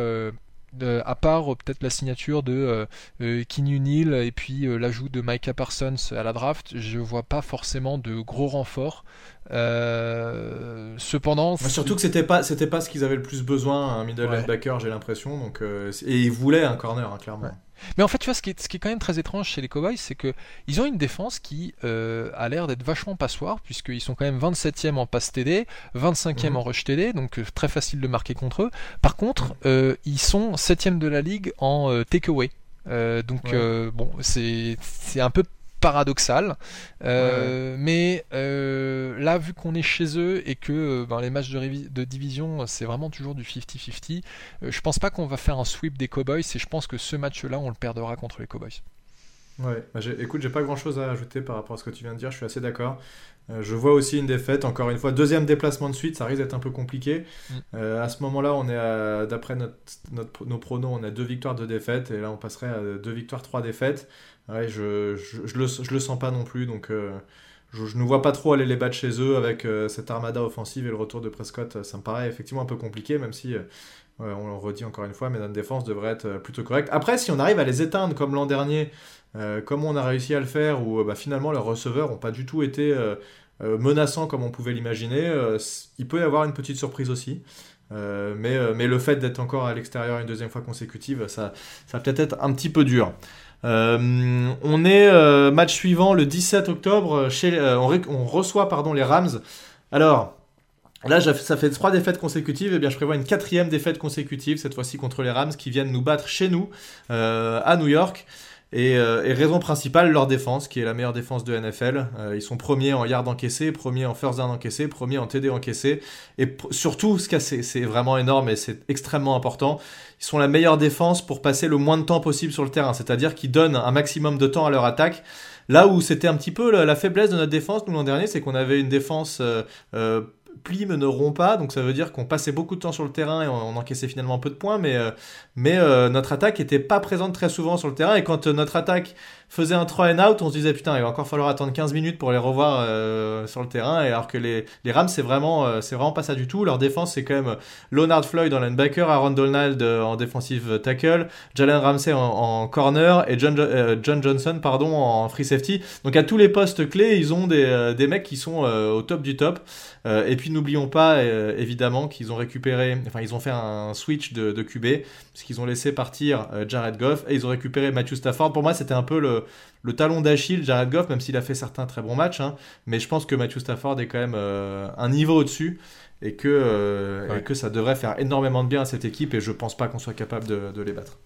à part euh, peut-être la signature de euh, euh Neal et puis euh, l'ajout de Micah Parsons à la draft, je vois pas forcément de gros renforts. Cependant, surtout que c'était pas c'était pas ce qu'ils avaient le plus besoin, un middle linebacker, j'ai l'impression. Donc et ils voulaient un corner, hein, clairement. Mais en fait, tu vois, ce qui est, ce qui est quand même très étrange chez les Cowboys, c'est que ils ont une défense qui euh, a l'air d'être vachement passoire, puisqu'ils sont quand même 27e en passe TD, 25e mhm. en rush TD, donc euh, très facile de marquer contre eux. Par contre, euh, ils sont 7e de la ligue en takeaway. donc bon, c'est un peu paradoxal. Euh, mais euh, là, vu qu'on est chez eux et que euh, ben, les matchs de, de division, c'est vraiment toujours du 50-50, je pense pas qu'on va faire un sweep des Cowboys et je pense que ce match-là, on le perdra contre les Cowboys. Ouais, bah écoute, j'ai pas grand chose à ajouter par rapport à ce que tu viens de dire, je suis assez d'accord. je vois aussi une défaite, encore une fois, deuxième déplacement de suite, ça risque d'être un peu compliqué. Mm. à ce moment-là, on est d'après notre, notre, nos pronos, on a deux victoires, deux défaites, et là on passerait à deux victoires, trois défaites ouais, je, je, je, le, je, le, sens pas non plus. Donc, euh, je, ne vois pas trop aller les battre chez eux avec euh, cette armada offensive et le retour de Prescott. Ça me paraît effectivement un peu compliqué, même si, euh, on le redit encore une fois, mais notre défense devrait être plutôt correcte. Après, si on arrive à les éteindre comme l'an dernier, comme on a réussi à le faire, où bah, finalement leurs receveurs n'ont pas du tout été menaçants comme on pouvait l'imaginer, il peut y avoir une petite surprise aussi. mais, mais le fait d'être encore à l'extérieur une deuxième fois consécutive, ça, ça va peut-être être un petit peu dur. Euh, on est euh, match suivant le 17 octobre. Chez, euh, on, reçoit les Rams. Alors. Là, ça fait trois défaites consécutives. Et eh bien, je prévois une quatrième défaite consécutive, cette fois-ci contre les Rams, qui viennent nous battre chez nous, à New York. Euh, et, raison principale, leur défense, qui est la meilleure défense de NFL. Euh, ils sont premiers en yards encaissés, premiers en first down encaissés, premiers en TD encaissés. Et surtout, ce c'est vraiment énorme et c'est extrêmement important, ils sont la meilleure défense pour passer le moins de temps possible sur le terrain. C'est-à-dire qu'ils donnent un maximum de temps à leur attaque. Là où c'était un petit peu la, faiblesse de notre défense, nous l'an dernier, c'est qu'on avait une défense... Euh, plis ne rompt pas, donc ça veut dire qu'on passait beaucoup de temps sur le terrain et on, encaissait finalement peu de points, mais, euh, mais euh, notre attaque était pas présente très souvent sur le terrain, et quand euh, notre attaque faisait un 3 and out, on se disait putain, il va encore falloir attendre 15 minutes pour les revoir sur le terrain, et alors que les, les Rams, c'est vraiment, c'est vraiment pas ça du tout. Leur défense, c'est quand même Leonard Floyd en linebacker, Aaron Donald en defensive tackle, Jalen Ramsey en, corner, et John, John Johnson pardon, en free safety. Donc à tous les postes clés, ils ont des, des mecs qui sont au top du top. Euh, et puis n'oublions pas euh, évidemment qu'ils ont récupéré, enfin ils ont fait un switch de, de QB, puisqu'ils ont laissé partir euh, Jared Goff et ils ont récupéré Matthew Stafford. Pour moi, c'était un peu le, le, le talon d'Achille, Jared Goff, même s'il a fait certains très bons matchs. Hein. mais je pense que Matthew Stafford est quand même un niveau au-dessus et que, et que ça devrait faire énormément de bien à cette équipe et je pense pas qu'on soit capable de, de les battre.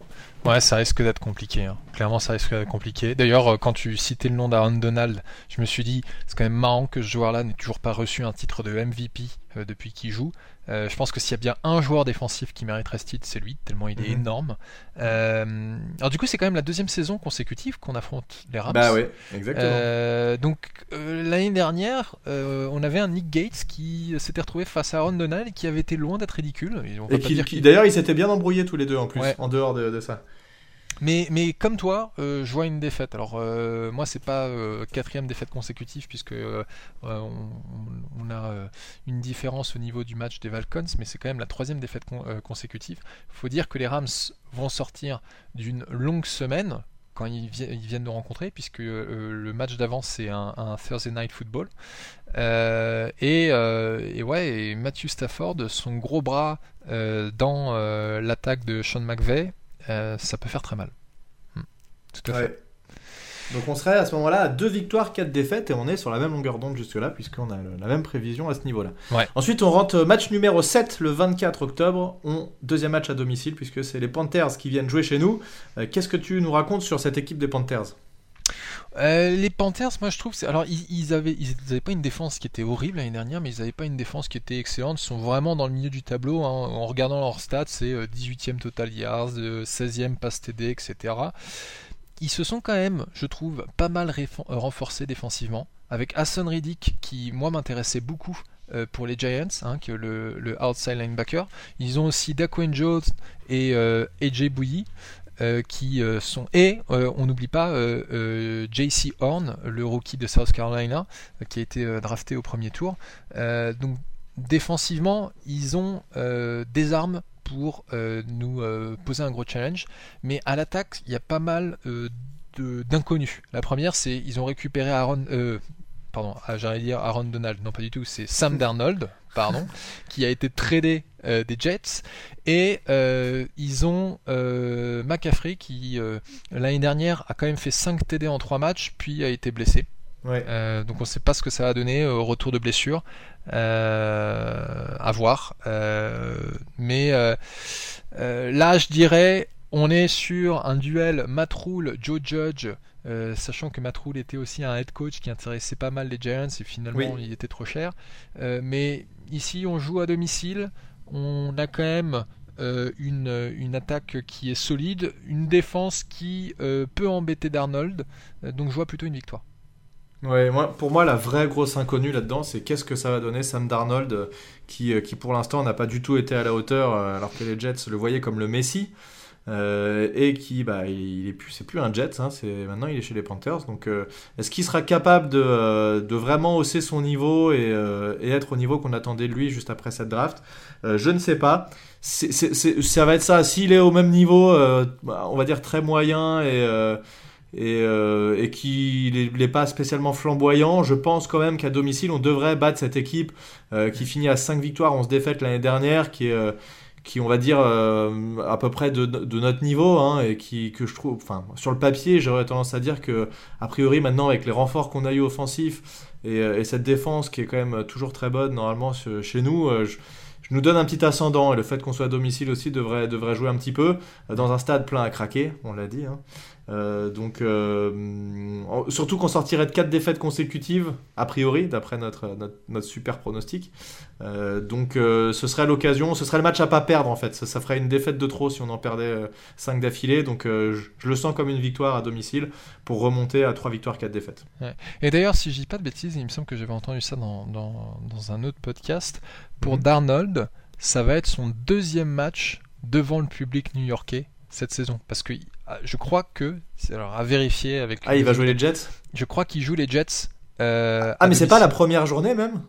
Ouais, ça risque d'être compliqué. Hein. Clairement, ça risque d'être compliqué. D'ailleurs, euh, quand tu citais le nom d'Aaron Donald, je me suis dit, c'est quand même marrant que ce joueur-là n'ait toujours pas reçu un titre de MVP euh, depuis qu'il joue. Euh, je pense que s'il y a bien un joueur défensif qui mériterait ce titre, c'est lui, tellement il est mhm. énorme. alors du coup, c'est quand même la deuxième saison consécutive qu'on affronte les Rams. Bah oui, exactement. donc l'année dernière, on avait un Nick Gates qui s'était retrouvé face à Aaron Donald et qui avait été loin d'être ridicule. Et, qui, d'ailleurs, ils s'étaient bien embrouillés tous les deux en plus, en dehors de ça. Mais, comme toi, euh, je vois une défaite. Alors euh, moi, c'est pas euh, quatrième défaite consécutive puisque on, a une différence au niveau du match des Falcons, mais c'est quand même la troisième défaite consécutive. Il faut dire que les Rams vont sortir d'une longue semaine quand ils, viennent de rencontrer, puisque le match d'avant c'est un, Thursday Night Football. et, et, ouais, et Matthew Stafford, son gros bras dans l'attaque de Sean McVay, euh, ça peut faire très mal. Hmm. Tout à fait. Donc on serait à ce moment-là à deux victoires, quatre défaites, et on est sur la même longueur d'onde jusque-là, puisqu'on a la même prévision à ce niveau-là. Ensuite, on rentre match numéro 7 le 24 octobre. On, deuxième match à domicile, puisque c'est les Panthers qui viennent jouer chez nous. Euh, qu'est-ce que tu nous racontes sur cette équipe des Panthers? Euh, les Panthers, moi je trouve, alors ils, ils, avaient, pas une défense qui était horrible l'année dernière, mais ils n'avaient pas une défense qui était excellente. Ils sont vraiment dans le milieu du tableau. Hein. En regardant leurs stats, c'est 18e euh, total yards, 16e euh, pass TD, etc. Ils se sont quand même, je trouve, pas mal renforcés défensivement. Avec Hassan Riddick, qui moi m'intéressait beaucoup pour les Giants, hein, que le, outside linebacker. Ils ont aussi Daquan Jones et AJ Bouilly. Euh, qui euh, sont et euh, on n'oublie pas JC Horn, le rookie de South Carolina, qui a été drafté au premier tour. donc défensivement, ils ont des armes pour nous poser un gros challenge, mais à l'attaque, il y a pas mal d'inconnus. La première, c'est ils ont récupéré Aaron, pardon, ah, j'allais dire Aaron Donald, non pas du tout, c'est Sam Darnold, pardon, qui a été tradé euh, des Jets. Et euh, ils ont euh, McCaffrey qui, l'année dernière, a quand même fait 5 TD en 3 matchs, puis a été blessé. donc on ne sait pas ce que ça va donner au retour de blessure. à voir. mais là, je dirais, on est sur un duel Matt Joe Judge. Sachant que Matt était aussi un head coach qui intéressait pas mal les Giants et finalement il était trop cher. mais ici on joue à domicile, on a quand même euh, une, attaque qui est solide, une défense qui euh, peut embêter Darnold, euh, donc je vois plutôt une victoire. Ouais, moi, pour moi, la vraie grosse inconnue là-dedans, c'est qu'est-ce que ça va donner Sam Darnold, qui, qui pour l'instant n'a pas du tout été à la hauteur, alors que les Jets le voyaient comme le Messi. Euh, et qui bah il est plus c'est plus un Jets hein, c'est maintenant il est chez les Panthers. Donc euh, est-ce qu'il sera capable de, euh, de, vraiment hausser son niveau et, être au niveau qu'on attendait de lui juste après cette draft? Je ne sais pas. Ça va être ça. S'il est au même niveau bah, on va dire très moyen et et, et qu'il n'est pas spécialement flamboyant, je pense quand même qu'à domicile, on devrait battre cette équipe qui finit à 5 victoires, 11 défaites l'année dernière, qui est, qui on va dire euh, à peu près de, notre niveau hein, et qui que je trouve enfin sur le papier j'aurais tendance à dire que a priori maintenant avec les renforts qu'on a eu offensifs et, euh, et, cette défense qui est quand même toujours très bonne normalement chez nous euh, je, nous donne un petit ascendant et le fait qu'on soit à domicile aussi devrait, devrait jouer un petit peu dans un stade plein à craquer, on l'a dit. Hein. Euh, donc, euh, surtout qu'on sortirait de 4 défaites consécutives, a priori, d'après notre, notre, super pronostic. Euh, donc, ce serait l'occasion, ce serait le match à pas perdre en fait. Ça, ferait une défaite de trop si on en perdait 5 d'affilée. Donc, je, le sens comme une victoire à domicile pour remonter à 3 victoires, 4 défaites. Et d'ailleurs, si je dis pas de bêtises, il me semble que j'avais entendu ça dans, dans, dans, un autre podcast. Pour mhm. Darnold, ça va être son deuxième match devant le public new-yorkais cette saison parce que je crois que alors à vérifier avec ah il va jouer les Jets je crois qu'il joue les Jets euh, ah mais c'est pas la première journée même?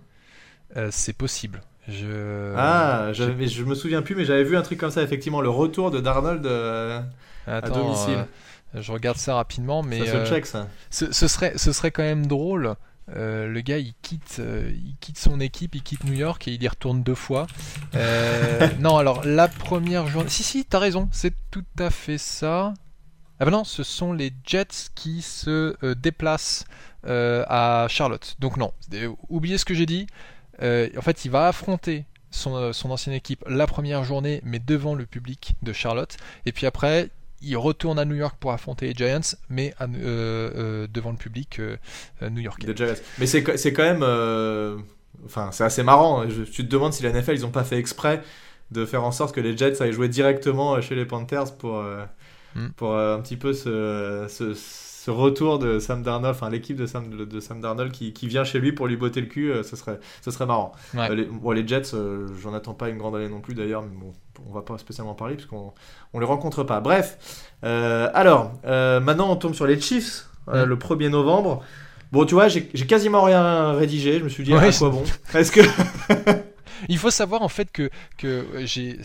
Euh, c'est possible je ah je, je me souviens plus mais j'avais vu un truc comme ça effectivement le retour de Darnold euh, à domicile je regarde ça rapidement mais ça se check ça ce, ce, serait ce serait quand même drôle euh, le gars il quitte, euh, il quitte son équipe, il quitte New York et il y retourne deux fois. Euh, non, alors la première journée. Si, si, t'as raison, c'est tout à fait ça. Ah ben non, ce sont les Jets qui se déplacent à Charlotte. Donc non, oubliez ce que j'ai dit. en fait, il va affronter son, ancienne équipe la première journée, mais devant le public de Charlotte. Et puis après, il retourne à New York pour affronter les Giants, mais euh, euh, devant le public euh, new-yorkais. Mais c'est quand même. Enfin, c'est assez marrant. Je, tu te demandes si la NFL, ils n'ont pas fait exprès de faire en sorte que les Jets aillent jouer directement chez les Panthers pour, hmm. pour un petit peu ce retour de Sam Darnold, enfin l'équipe de Sam, de Sam Darnold qui, qui, vient chez lui pour lui botter le cul, euh, ce, serait, ce serait marrant. Euh, les, bon, les, Jets, euh, j'en attends pas une grande année non plus d'ailleurs, mais bon, on va pas spécialement parler puisqu'on on les rencontre pas. Bref, alors, maintenant on tombe sur les Chiefs, le 1er novembre. Bon, tu vois, j'ai quasiment rien rédigé, je me suis dit, à quoi bon? Est-ce que. Il faut savoir en fait que, que j'ai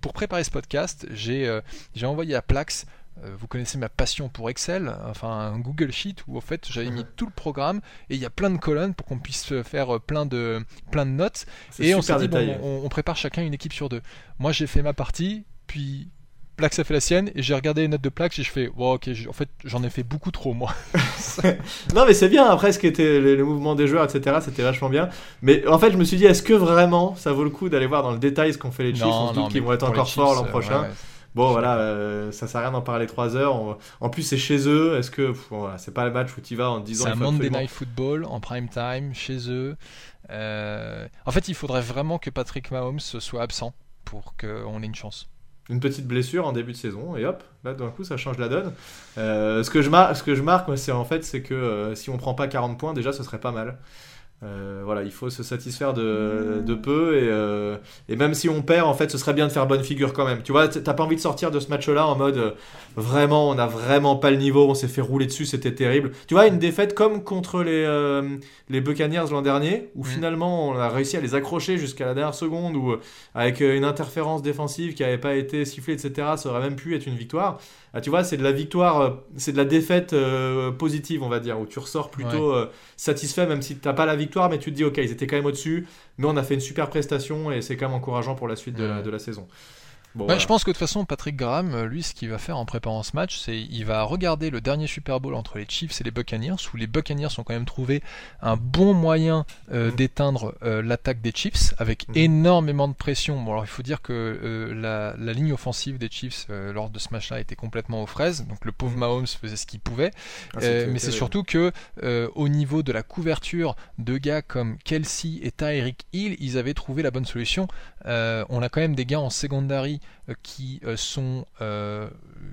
pour préparer ce podcast, j'ai envoyé à Plax euh, vous connaissez ma passion pour Excel, enfin un Google Sheet où en fait j'avais mis tout le programme et il y a plein de colonnes pour qu'on puisse faire plein de, plein de notes. Et on s'est dit, bon, on, prépare chacun une équipe sur deux. Moi j'ai fait ma partie, puis Plax a fait la sienne et j'ai regardé les notes de Plax et je fais, wow, ok, en fait j'en ai fait beaucoup trop moi. non mais c'est bien, après ce qui était le, mouvement des joueurs, etc., c'était vachement bien. Mais en fait je me suis dit, est-ce que vraiment ça vaut le coup d'aller voir dans le détail ce qu'ont fait les Chiefs? On se dit qu'ils vont être encore forts l'an prochain. Bon, voilà, euh, ça sert à rien d'en parler 3 heures. En plus, c'est chez eux. Est-ce que voilà, c'est pas le match où tu vas en disant. C'est un Monday Night Football en prime time chez eux. Euh, en fait, il faudrait vraiment que Patrick Mahomes soit absent pour qu'on ait une chance. Une petite blessure en début de saison et hop, là d'un coup ça change la donne. Euh, ce, que je marque, ce c'est en fait, c'est que si on prend pas 40 points, déjà ce serait pas mal. Euh, voilà, il faut se satisfaire de, de peu et, euh, et, même si on perd, en fait, ce serait bien de faire bonne figure quand même. Tu vois, t'as pas envie de sortir de ce match-là en mode euh, vraiment, on n'a vraiment pas le niveau, on s'est fait rouler dessus, c'était terrible. Tu vois, une défaite comme contre les, les Buccaneers l'an dernier, où mm. finalement on a réussi à les accrocher jusqu'à la dernière seconde, ou avec une interférence défensive qui n'avait pas été sifflée, etc., ça aurait même pu être une victoire. Ah, tu vois, c'est de la victoire, euh, c'est de la défaite euh, positive, on va dire, où tu ressors plutôt euh, satisfait, même si tu n'as pas la victoire, mais tu te dis, ok, ils étaient quand même au-dessus, mais on a fait une super prestation et c'est quand même encourageant pour la suite de la saison. Je pense que de toute façon, Patrick Graham, euh, lui, ce qu'il va faire en préparant ce match, c'est il va regarder le dernier Super Bowl entre les Chiefs et les Buccaneers, où les Buccaneers ont quand même trouvé un bon moyen euh, mm. d'éteindre euh, l'attaque des Chiefs avec mm. énormément de pression. Bon, alors il faut dire que la, ligne offensive des Chiefs lors de ce match-là était complètement aux fraises, donc le pauvre mm. Mahomes faisait ce qu'il pouvait. Ah, mais c'est surtout que au niveau de la couverture de gars comme Kelsey et Tyreek Hill, ils avaient trouvé la bonne solution. On a quand même des gars en secondary euh, qui euh, sont euh,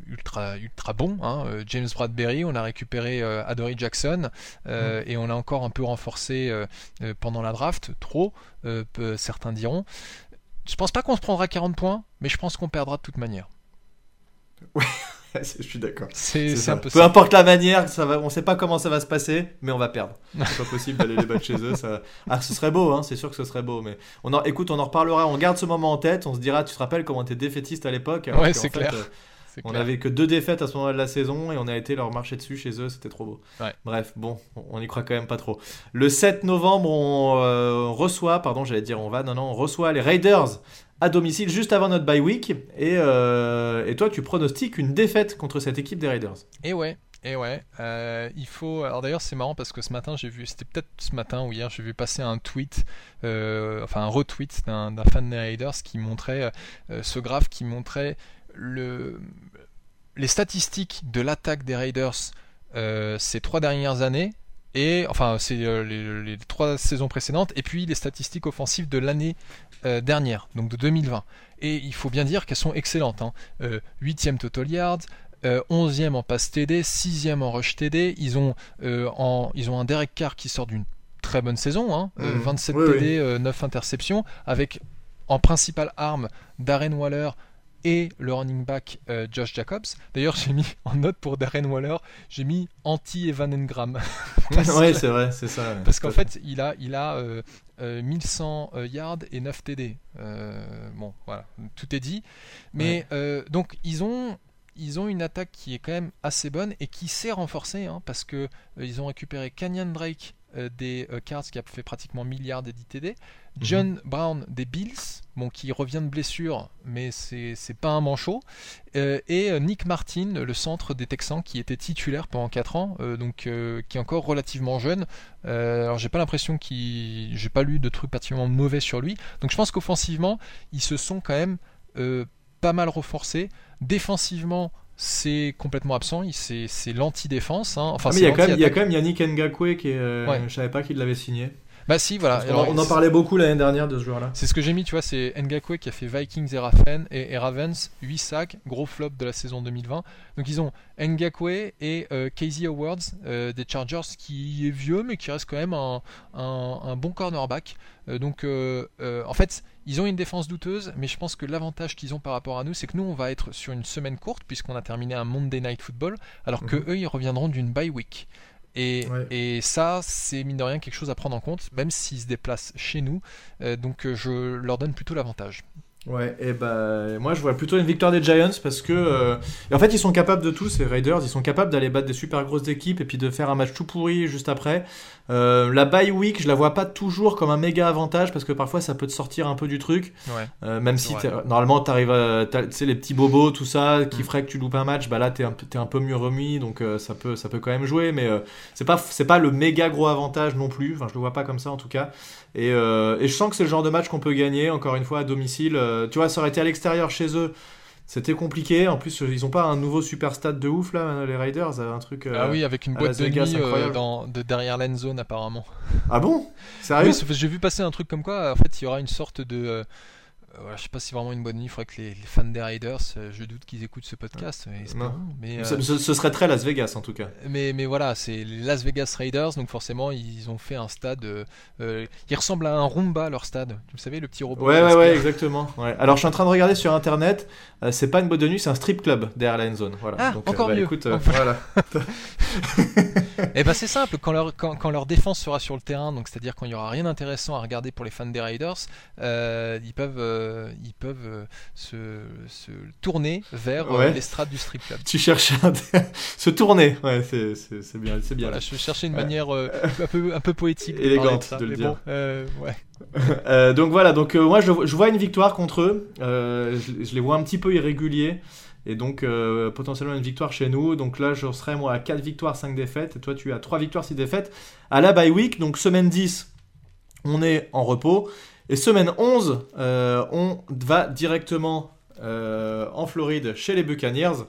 ultra, ultra bons. Hein. James Bradbury, on a récupéré Adory Jackson mm. et on l'a encore un peu renforcé pendant la draft, trop, certains diront. Je pense pas qu'on se prendra 40 points, mais je pense qu'on perdra de toute manière. je suis d'accord. C'est Peu importe la manière, ça va, on sait pas comment ça va se passer, mais on va perdre. C'est pas possible d'aller les battre chez eux. Ça... Ah, ce serait beau, hein, c'est sûr que ce serait beau. Mais on en... écoute, on en reparlera. On garde ce moment en tête. On se dira, tu te rappelles comment t'es défaitiste à l'époque Ouais, c'est clair. Euh, on n'avait que deux défaites à ce moment-là de la saison et on a été leur marcher dessus chez eux, c'était trop beau. Bref, bon, on y croit quand même pas trop. Le 7 novembre, on euh, reçoit, pardon, j'allais dire on va, non, non, on reçoit les Raiders à domicile juste avant notre bye week. Et, euh, et toi, tu pronostiques une défaite contre cette équipe des Raiders. Et ouais, et ouais, euh, il faut. Alors d'ailleurs, c'est marrant parce que ce matin, j'ai vu, c'était peut-être ce matin ou hier, j'ai vu passer un tweet, euh, enfin un retweet d'un fan des Raiders qui montrait ce graphe qui montrait le, les statistiques de l'attaque des Raiders ces trois dernières années et enfin c'est les, les, trois saisons précédentes et puis les statistiques offensives de l'année euh, dernière, donc de 2020. Et il faut bien dire qu'elles sont excellentes. Hein. 8e euh, total yards, 11e euh, en passe TD, 6e en rush TD. Ils ont, en, ils ont un Derek Carr qui sort d'une très bonne saison, 27 TD, 9 interceptions, avec en principale arme Darren Waller, et le running back Josh Jacobs. D'ailleurs, j'ai mis en note pour Darren Waller, j'ai mis anti-Evan Engram. ouais, c'est vrai, c'est ça. Parce qu'en fait, il a, il a 1100 euh, euh, yards et 9 TD. Euh, bon, voilà, tout est dit. Mais donc, ils ont, ils ont une attaque qui est quand même assez bonne et qui s'est renforcée hein, parce que ils ont récupéré Canyon Drake des Cards qui a fait pratiquement milliard d'EDTD. Mhm. John Brown des Bills, bon, qui revient de blessure, mais c'est pas un manchot. et Nick Martin, le centre des Texans, qui était titulaire pendant 4 ans, donc qui est encore relativement jeune. alors j'ai pas l'impression qu'il. J'ai pas lu de trucs particulièrement mauvais sur lui. Donc je pense qu'offensivement, ils se sont quand même pas mal renforcés. Défensivement, c'est complètement absent. C'est l'anti-défense. Hein. Enfin, ah, mais il y, a quand même, Yannick Ngakwe qui est. Euh, je savais pas qu'il l'avait signé. Bah si, voilà. on, en parlait beaucoup l'année dernière de ce joueur-là. C'est ce que j'ai mis, tu vois, c'est Ngakwe qui a fait Vikings et, et, Ravens, 8 sacs, gros flop de la saison 2020. Donc ils ont Ngakwe et euh, Casey Awards euh, des Chargers qui est vieux mais qui reste quand même un, un, bon cornerback. Euh, donc en fait, ils ont une défense douteuse, mais je pense que l'avantage qu'ils ont par rapport à nous, c'est que nous, on va être sur une semaine courte, puisqu'on a terminé un Monday Night Football, alors que mhm. eux, ils reviendront d'une bye week. Et, et, ça, c'est mine de rien quelque chose à prendre en compte, même s'ils se déplacent chez nous. Euh, donc euh, je leur donne plutôt l'avantage. Ouais, et bah moi je vois plutôt une victoire des Giants parce que euh, en fait ils sont capables de tout ces Raiders, ils sont capables d'aller battre des super grosses équipes et puis de faire un match tout pourri juste après. Euh, la bye week, je la vois pas toujours comme un méga avantage parce que parfois ça peut te sortir un peu du truc. Ouais, euh, même si normalement t'arrives à tu sais les petits bobos tout ça qui mm. ferait que tu loupes un match, bah là t'es un, es un peu mieux remis donc ça peut ça peut quand même jouer mais c'est pas c'est pas le méga gros avantage non plus. Enfin je le vois pas comme ça en tout cas. Et, et je sens que c'est le genre de match qu'on peut gagner encore une fois à domicile. tu vois ça aurait été à l'extérieur chez eux c'était compliqué. En plus, ils ont pas un nouveau super stade de ouf là, les Raiders, un truc. ah oui, avec une boîte de nuit euh, dans, de derrière l'end zone apparemment. Ah bon? Sérieux? Oui, j'ai vu passer un truc comme quoi. En fait, il y aura une sorte de euh, je sais pas si c'est vraiment une bonne nuit. Il faudrait que les, fans des Raiders, euh, je doute qu'ils écoutent ce podcast. Mais, euh, ce, serait très Las Vegas en tout cas. Mais, mais voilà, c'est les Las Vegas Raiders, donc forcément ils ont fait un stade. Euh, il ressemble à un Roomba leur stade. Vous savez, le petit robot. Ouais, ouais, ouais, exactement. Alors je suis en train de regarder sur internet. c'est pas une boîte de nuit, c'est un strip club derrière la zone. Voilà. Ah, encore bah, mieux. Écoute, voilà. Et eh ben c'est simple, quand leur, quand, leur défense sera sur le terrain, donc c'est-à-dire quand il y aura rien d'intéressant à regarder pour les fans des Raiders, ils peuvent euh, ils peuvent euh, se, tourner vers euh, l'estrade du strip club. Tu cherches se tourner, ouais, c'est bien, c'est bien. je cherchais une manière un peu un peu poétique, élégante de, le dire. ouais. donc voilà, donc moi je, vois une victoire contre eux. Je, les vois un petit peu irréguliers. Et donc potentiellement une victoire chez nous. Donc là je serais moi à 4 victoires, 5 défaites. Et toi tu as 3 victoires, 6 défaites. À la bye week, donc semaine 10, on est en repos. Et semaine 11, euh, on va directement euh, en Floride chez les Buccaneers.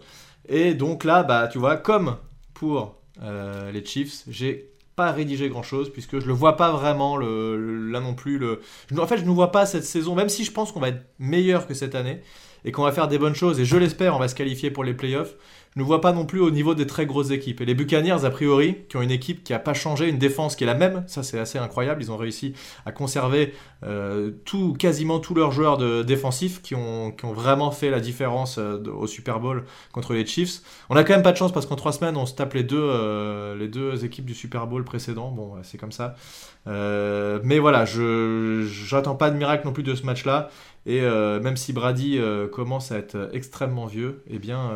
Et donc là, bah, tu vois, comme pour euh, les Chiefs, j'ai pas rédigé grand chose puisque je le vois pas vraiment le, là non plus. Le... En fait, je ne vois pas cette saison, même si je pense qu'on va être meilleur que cette année et qu'on va faire des bonnes choses. Et je l'espère, on va se qualifier pour les playoffs ne vois pas non plus au niveau des très grosses équipes. Et les Buccaneers, a priori, qui ont une équipe qui n'a pas changé, une défense qui est la même, ça c'est assez incroyable. Ils ont réussi à conserver euh, tout, quasiment tous leurs joueurs défensifs qui ont, vraiment fait la différence euh, au Super Bowl contre les Chiefs. On a quand même pas de chance parce qu'en trois semaines, on se tape les deux, euh, les deux équipes du Super Bowl précédent. Bon, c'est comme ça. mais voilà, je j'attends pas de miracle non plus de ce match-là. Et même si Brady commence à être extrêmement vieux, eh bien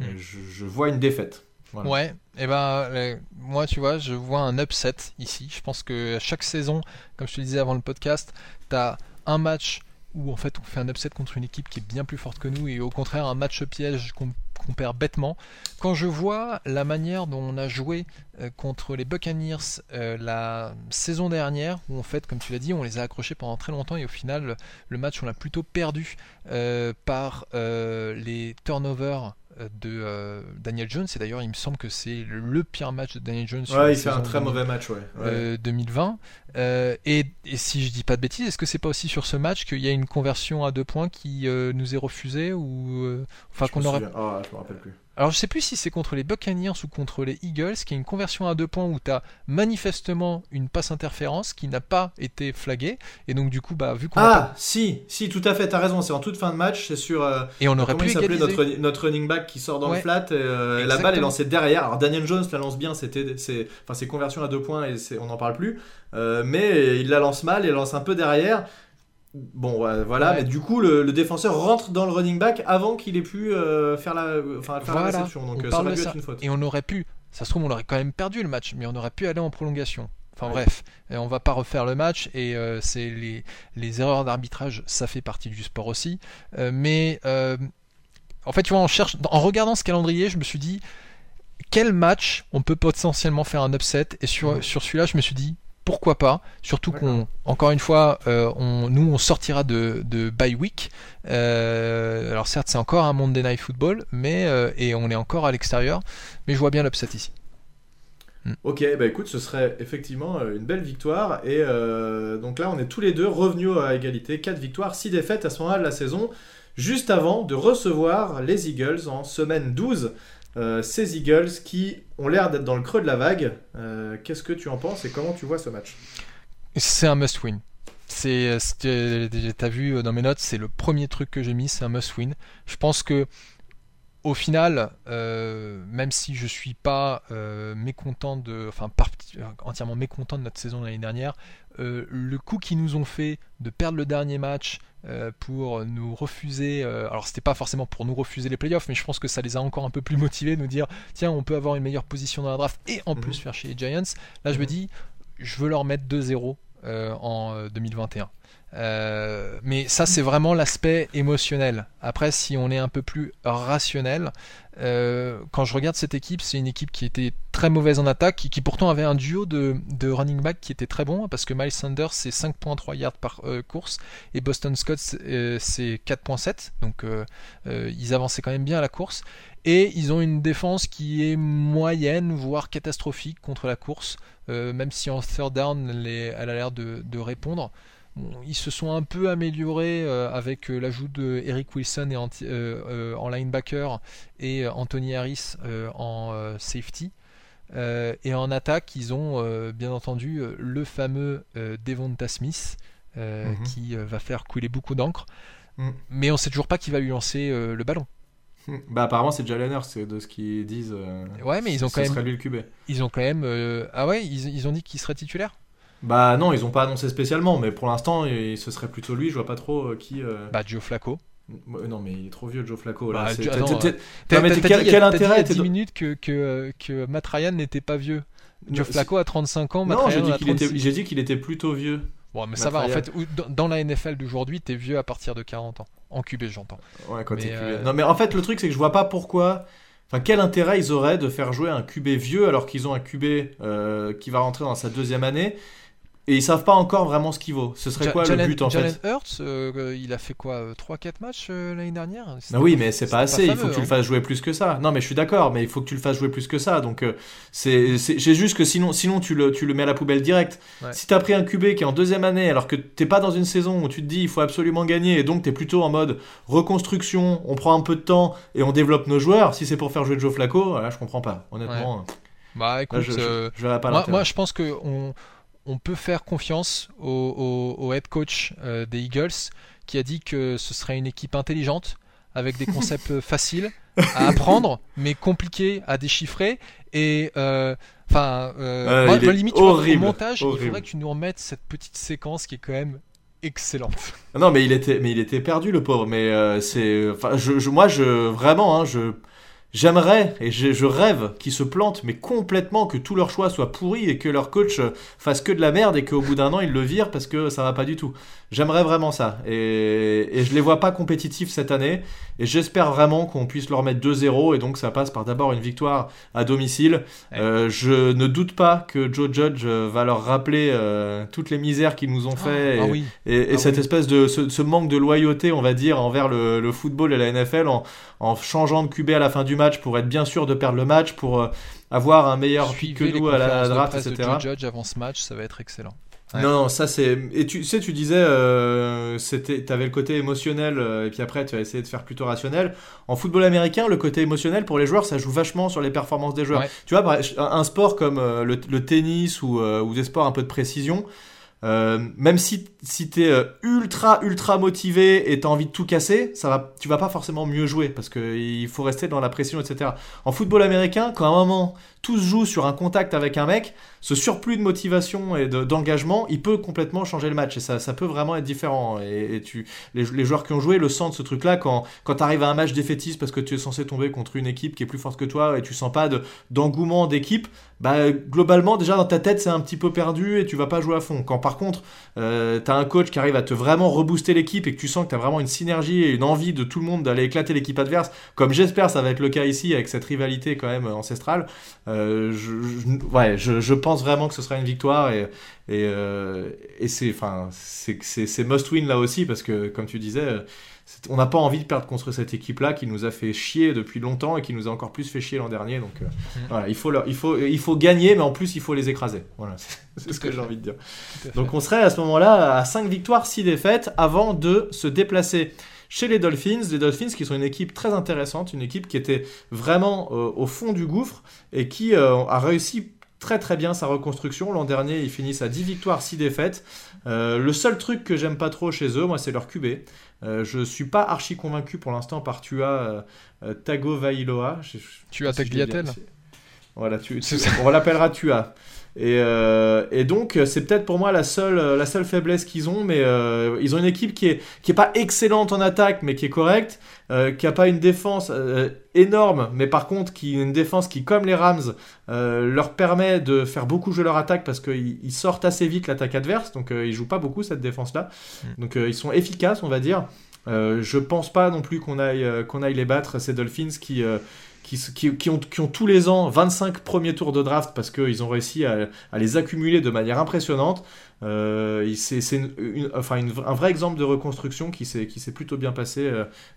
Hmm. Je, vois une défaite. Ouais, et eh ben moi tu vois, je vois un upset ici. Je pense que chaque saison, comme je te disais avant le podcast, tu as un match où en fait on fait un upset contre une équipe qui est bien plus forte que nous et au contraire un match piège qu'on perd bêtement. Quand je vois la manière dont on a joué euh, contre les Buccaneers euh, la saison dernière, où en fait, comme tu l'as dit, on les a accrochés pendant très longtemps et au final, le match on l'a plutôt perdu euh, par les turnovers de euh, Daniel Jones. Et d'ailleurs, il me semble que c'est le pire match de Daniel Jones. Ouais, il fait un très mauvais match, ouais. 2020. Euh, et, et, si je dis pas de bêtises, est-ce que c'est pas aussi sur ce match qu'il y a une conversion à deux points qui euh, nous est refusée ou enfin qu'on aurait. Ah, je me rappelle plus. Alors je sais plus si c'est contre les Buccaneers ou contre les Eagles, qui est une conversion à deux points où tu as manifestement une passe interférence qui n'a pas été flaguée. Et donc du coup, bah, vu qu'on... Ah, si, si, tout à fait, tu as raison, c'est en toute fin de match, c'est sur... Euh, et on aurait pu égaliser. Notre, notre running back qui sort dans le flat, et, euh, la balle est lancée derrière. Alors Daniel Jones la lance bien, c'était, c'est, enfin, c'est conversion à deux points et on n'en parle plus. Euh, mais il la lance mal, il lance un peu derrière. Bon, voilà, mais du coup, le, défenseur rentre dans le running back avant qu'il ait pu euh, faire, la, enfin, faire la réception. Donc, euh, ça aurait pu être une faute. Et on aurait pu, ça se trouve, on aurait quand même perdu le match, mais on aurait pu aller en prolongation. Enfin bref, on va pas refaire le match et c'est les, les, erreurs d'arbitrage, ça fait partie du sport aussi. mais en fait, tu vois, en, cherche, en regardant ce calendrier, je me suis dit quel match on peut potentiellement faire un upset? Et sur, sur celui-là, je me suis dit pourquoi pas Surtout qu'on, encore une fois, euh, on, nous on sortira de, de bye week. Euh, alors certes, c'est encore un Monday Night Football, mais euh, et on est encore à l'extérieur, mais je vois bien l'upset ici. Hmm. Ok, bah écoute, ce serait effectivement une belle victoire. Et donc là, on est tous les deux revenus à égalité. 4 victoires, 6 défaites à ce moment-là de la saison, juste avant de recevoir les Eagles en semaine 12. Euh, ces Eagles qui ont l'air d'être dans le creux de la vague. Euh, qu'est-ce que tu en penses et comment tu vois ce match? C'est un must-win. C'est, t'as vu dans mes notes, c'est le premier truc que j'ai mis, c'est un must-win. Je pense que au final, euh, même si je suis pas mécontent de, enfin entièrement mécontent de notre saison l'année dernière, le coup qu'ils nous ont fait de perdre le dernier match euh, pour nous refuser. Euh, alors c'était pas forcément pour nous refuser les playoffs, mais je pense que ça les a encore un peu plus motivés, de nous dire tiens on peut avoir une meilleure position dans la draft et en plus mhm. faire chez les Giants. Là je me mhm. dis je veux leur mettre 2-0 euh, en 2021. Euh, mais ça, c'est vraiment l'aspect émotionnel. Après, si on est un peu plus rationnel, euh, quand je regarde cette équipe, c'est une équipe qui était très mauvaise en attaque, qui, pourtant avait un duo de, running back qui était très bon, parce que Miles Sanders, c'est 5.3 yards par euh, course, et Boston Scott, c'est 4.7. Donc, ils avançaient quand même bien à la course. Et ils ont une défense qui est moyenne, voire catastrophique contre la course, même si en third down, elle, a l'air de répondre ils se sont un peu améliorés euh, avec euh, l'ajout de Eric Wilson et euh, en linebacker et Anthony Harris en safety. et en attaque, ils ont bien entendu le fameux Devonta Smith mhm. qui va faire couler beaucoup d'encre. Mhm. Mais on sait toujours pas qui va lui lancer le ballon. Bah apparemment c'est Jalen c'est de ce qu'ils disent. ouais mais ils ont quand même. Lui le QB. Ils ont quand même. Ah ouais ils ont dit qu'il serait titulaire. Bah non, ils ont pas annoncé spécialement, mais pour l'instant, ce serait plutôt lui. Je vois pas trop euh, qui. Euh. Bah Joe Flacco. Non mais il est trop vieux Joe Flacco là. Quel, intérêt Il y a 10 minutes que, que, que Matt Ryan n'était pas vieux. Joe Flacco a 35 ans, Matt non, j'ai dit qu'il était, plutôt vieux. Bon, mais ça va, en fait, dans la NFL d'aujourd'hui, t'es vieux à partir de 40 ans. En QB, j'entends. Ouais, quand t'es QB. Non, mais en fait, le truc, c'est que je vois pas pourquoi. Enfin, quel intérêt ils auraient de faire jouer un QB vieux alors qu'ils ont un QB euh, qui va rentrer dans sa deuxième année et ils savent pas encore vraiment ce qu'il vaut. Ce serait quoi le but en Jalen fait Hurts, euh, il a fait quoi 3-4 euh, matchs euh, l'année dernière? Ah Oui, mais c'est pas assez. il faut que tu le hein. fasses jouer plus que ça. Non, mais je suis d'accord, mais il faut que tu le fasses jouer plus que ça. Donc, c'est, j'ai juste que sinon, sinon tu le, tu le mets à la poubelle direct. Si tu as pris un QB qui est en deuxième année, alors que t'es pas dans une saison où tu te dis il faut absolument gagner, et donc tu es plutôt en mode reconstruction, on prend un peu de temps et on développe nos joueurs. Si c'est pour faire jouer Joe Flacco, là, je comprends pas, honnêtement. Bah écoute, je, pas moi, moi, je pense que on on peut faire confiance au, head coach euh, des Eagles qui a dit que ce serait une équipe intelligente avec des concepts faciles à apprendre mais compliqués à déchiffrer et euh, enfin euh, limite au montage il faudrait que tu nous remettes cette petite séquence qui est quand même excellente. Non mais il était mais il était perdu le pauvre mais c'est enfin je, moi je vraiment hein, je J'aimerais et je, rêve qu'ils se plantent, mais complètement, que tous leurs choix soient pourris et que leur coach fasse que de la merde et qu'au bout d'un an ils le virent parce que ça va pas du tout. J'aimerais vraiment ça. Et, et je les vois pas compétitifs cette année. Et j'espère vraiment qu'on puisse leur mettre 2-0 et donc ça passe par d'abord une victoire à domicile. Euh, je ne doute pas que Joe Judge va leur rappeler euh, toutes les misères qu'ils nous ont ah, fait ah et, et, ah cette espèce de ce, manque de loyauté, on va dire, envers le, le football et la NFL en, en changeant de QB à la fin du match pour être bien sûr de perdre le match, pour euh, avoir un meilleur pic que nous à la draft, etc. De Joe Judge avant ce match, ça va être excellent. Non, ça c'est. Et tu sais, tu disais, euh, t'avais le côté émotionnel, euh, et puis après tu as essayé de faire plutôt rationnel. En football américain, le côté émotionnel pour les joueurs, ça joue vachement sur les performances des joueurs. Tu vois, un sport comme euh, le, tennis ou, ou, des sports un peu de précision, euh, même si, si tu es euh, ultra ultra motivé et tu as envie de tout casser, ça va, tu vas pas forcément mieux jouer parce qu'il faut rester dans la pression, etc. En football américain, quand à un moment tout se joue sur un contact avec un mec, ce surplus de motivation et d'engagement, il peut complètement changer le match et ça, ça peut vraiment être différent. Et, tu, les, joueurs qui ont joué le sentent ce truc-là quand, quand tu arrives à un match défaitiste parce que tu es censé tomber contre une équipe qui est plus forte que toi et tu sens pas d'engouement d'équipe bah, globalement, déjà dans ta tête, c'est un petit peu perdu et tu vas pas jouer à fond. Quand par contre, euh, tu as un coach qui arrive à te vraiment rebooster l'équipe et que tu sens que tu as vraiment une synergie et une envie de tout le monde d'aller éclater l'équipe adverse, comme j'espère ça va être le cas ici avec cette rivalité quand même ancestrale, euh, je, ouais, je, pense vraiment que ce sera une victoire et, et, euh, et c'est must-win là aussi parce que, comme tu disais, on n'a pas envie de perdre contre cette équipe-là qui nous a fait chier depuis longtemps et qui nous a encore plus fait chier l'an dernier. Donc euh, voilà, il faut, il, faut, il faut gagner, mais en plus il faut les écraser. Voilà, c'est ce que j'ai envie de dire. Donc on serait à ce moment-là à 5 victoires, 6 défaites avant de se déplacer chez les Dolphins. Les Dolphins qui sont une équipe très intéressante, une équipe qui était vraiment euh, au fond du gouffre et qui euh, a réussi très très bien sa reconstruction. L'an dernier, ils finissent à 10 victoires, 6 défaites. le seul truc que j'aime pas trop chez eux, moi, c'est leur QB. Euh, je suis pas archi convaincu pour l'instant par Tua euh, euh, Tago Vailoa. Tua Tagliatelle Voilà, tu, on l'appellera Tua. Et, et, donc, c'est peut-être pour moi la seule, la seule faiblesse qu'ils ont, mais ils ont une équipe qui est, qui est pas excellente en attaque, mais qui est correcte, qui a pas une défense énorme, mais par contre, qui une défense qui, comme les Rams, leur permet de faire beaucoup jouer leur attaque parce qu'ils sortent assez vite l'attaque adverse, donc ils jouent pas beaucoup cette défense-là. Mm. Donc ils sont efficaces, on va dire. Euh, je pense pas non plus qu'on aille, euh, qu'on aille les battre, ces Dolphins qui, euh, qui, ont, tous les ans 25 premiers tours de draft parce qu'ils ont réussi à, les accumuler de manière impressionnante. c'est enfin un vrai exemple de reconstruction qui s'est plutôt bien passé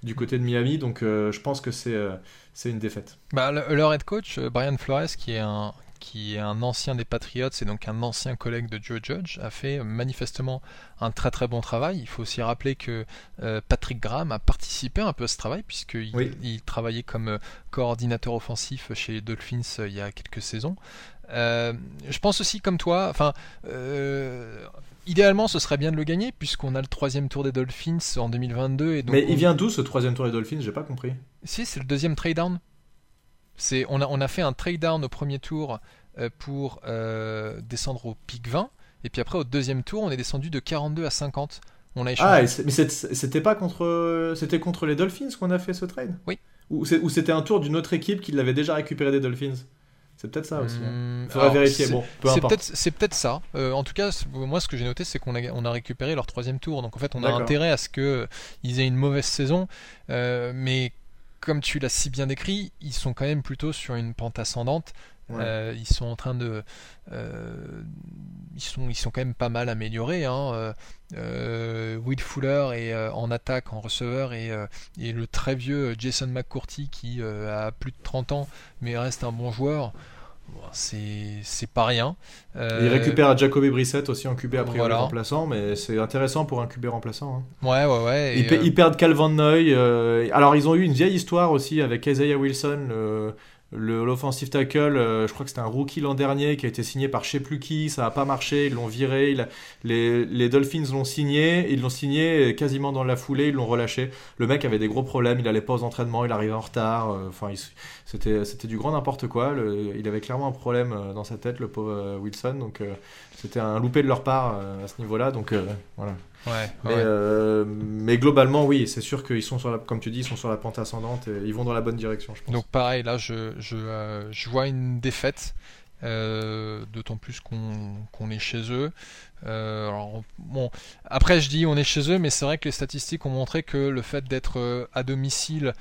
du côté de Miami, donc je pense que c'est c'est une défaite. Bah, leur head coach, Brian Flores, qui est un, qui est un ancien des Patriots et donc un ancien collègue de Joe Judge, a fait manifestement un très très bon travail. Il faut aussi rappeler que euh, Patrick Graham a participé un peu à ce travail puisqu'il il travaillait comme euh, coordinateur offensif chez les Dolphins euh, il y a quelques saisons. je pense aussi comme toi, enfin, idéalement ce serait bien de le gagner puisqu'on a le troisième tour des Dolphins en 2022. Et donc Mais il vient d'où ce troisième tour des Dolphins? J'ai pas compris. Si, c'est le deuxième trade down. C'est, on, a, on a fait un trade down au premier tour euh, pour euh, descendre au pic 20. Et puis après, au deuxième tour, on est descendu de 42 à 50. On a échangé. Ah, mais c'était pas contre, c'était contre les Dolphins qu'on a fait ce trade? Oui. Ou c'était un tour d'une autre équipe qui l'avait déjà récupéré des Dolphins? C'est peut-être ça aussi. Il hein. hmm, Faudra vérifier. Bon, C'est peut-être ça. Euh, en tout cas, moi, ce que j'ai noté, c'est qu'on a, on a récupéré leur troisième tour. Donc, en fait, on a intérêt à ce qu'ils aient une mauvaise saison. mais comme tu l'as si bien décrit, ils sont quand même plutôt sur une pente ascendante. Euh, ils sont en train de, euh, ils sont, ils sont quand même pas mal améliorés. Hein. Euh, Will Fuller est en attaque, en receveur, et, et, le très vieux Jason McCourty qui a plus de 30 ans, mais reste un bon joueur. C'est pas rien. il récupère Jacoby Brissett aussi en QB après priori remplaçant, mais c'est intéressant pour un QB remplaçant. Hein. Ouais, ouais, ouais. Ils, perdent Calvin Noy. alors, ils ont eu une vieille histoire aussi avec Isaiah Wilson, L'offensive tackle, euh, je crois que c'était un rookie l'an dernier qui a été signé par je sais plus qui, ça n'a pas marché, ils l'ont viré, les, Dolphins l'ont signé, ils l'ont signé quasiment dans la foulée, ils l'ont relâché. Le mec avait des gros problèmes, il allait pas aux entraînements, il arrivait en retard, euh, enfin c'était c'était du grand n'importe quoi. il avait clairement un problème euh, dans sa tête, le pauvre Wilson, donc c'était un loupé de leur part à ce niveau-là, donc voilà. Ouais, mais, mais, globalement, oui, c'est sûr qu'ils sont sur la, comme tu dis, ils sont sur la pente ascendante et ils vont dans la bonne direction, je pense. Donc pareil, là, je, je, euh, je vois une défaite, euh, d'autant plus qu'on est chez eux. Euh, alors, bon, après je dis on est chez eux, mais c'est vrai que les statistiques ont montré que le fait d'être à domicile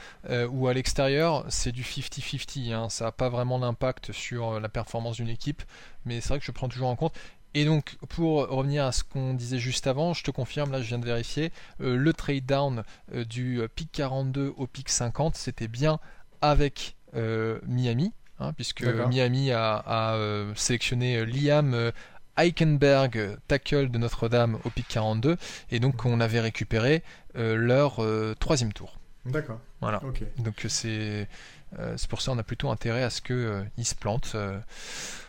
ou à l'extérieur, c'est du 50-50. Hein. ça n'a pas vraiment d'impact sur la performance d'une équipe, mais c'est vrai que je prends toujours en compte. Et donc, pour revenir à ce qu'on disait juste avant, je te confirme, là je viens de vérifier, le trade down du pic 42 au pic 50, c'était bien avec euh, Miami, hein, puisque Miami a, euh, sélectionné euh, Liam Eichenberg, tackle de Notre-Dame au pic 42, et donc on avait récupéré leur troisième tour. D'accord. Voilà. Donc c'est c'est pour ça on a plutôt intérêt à ce qu'ils se plantent.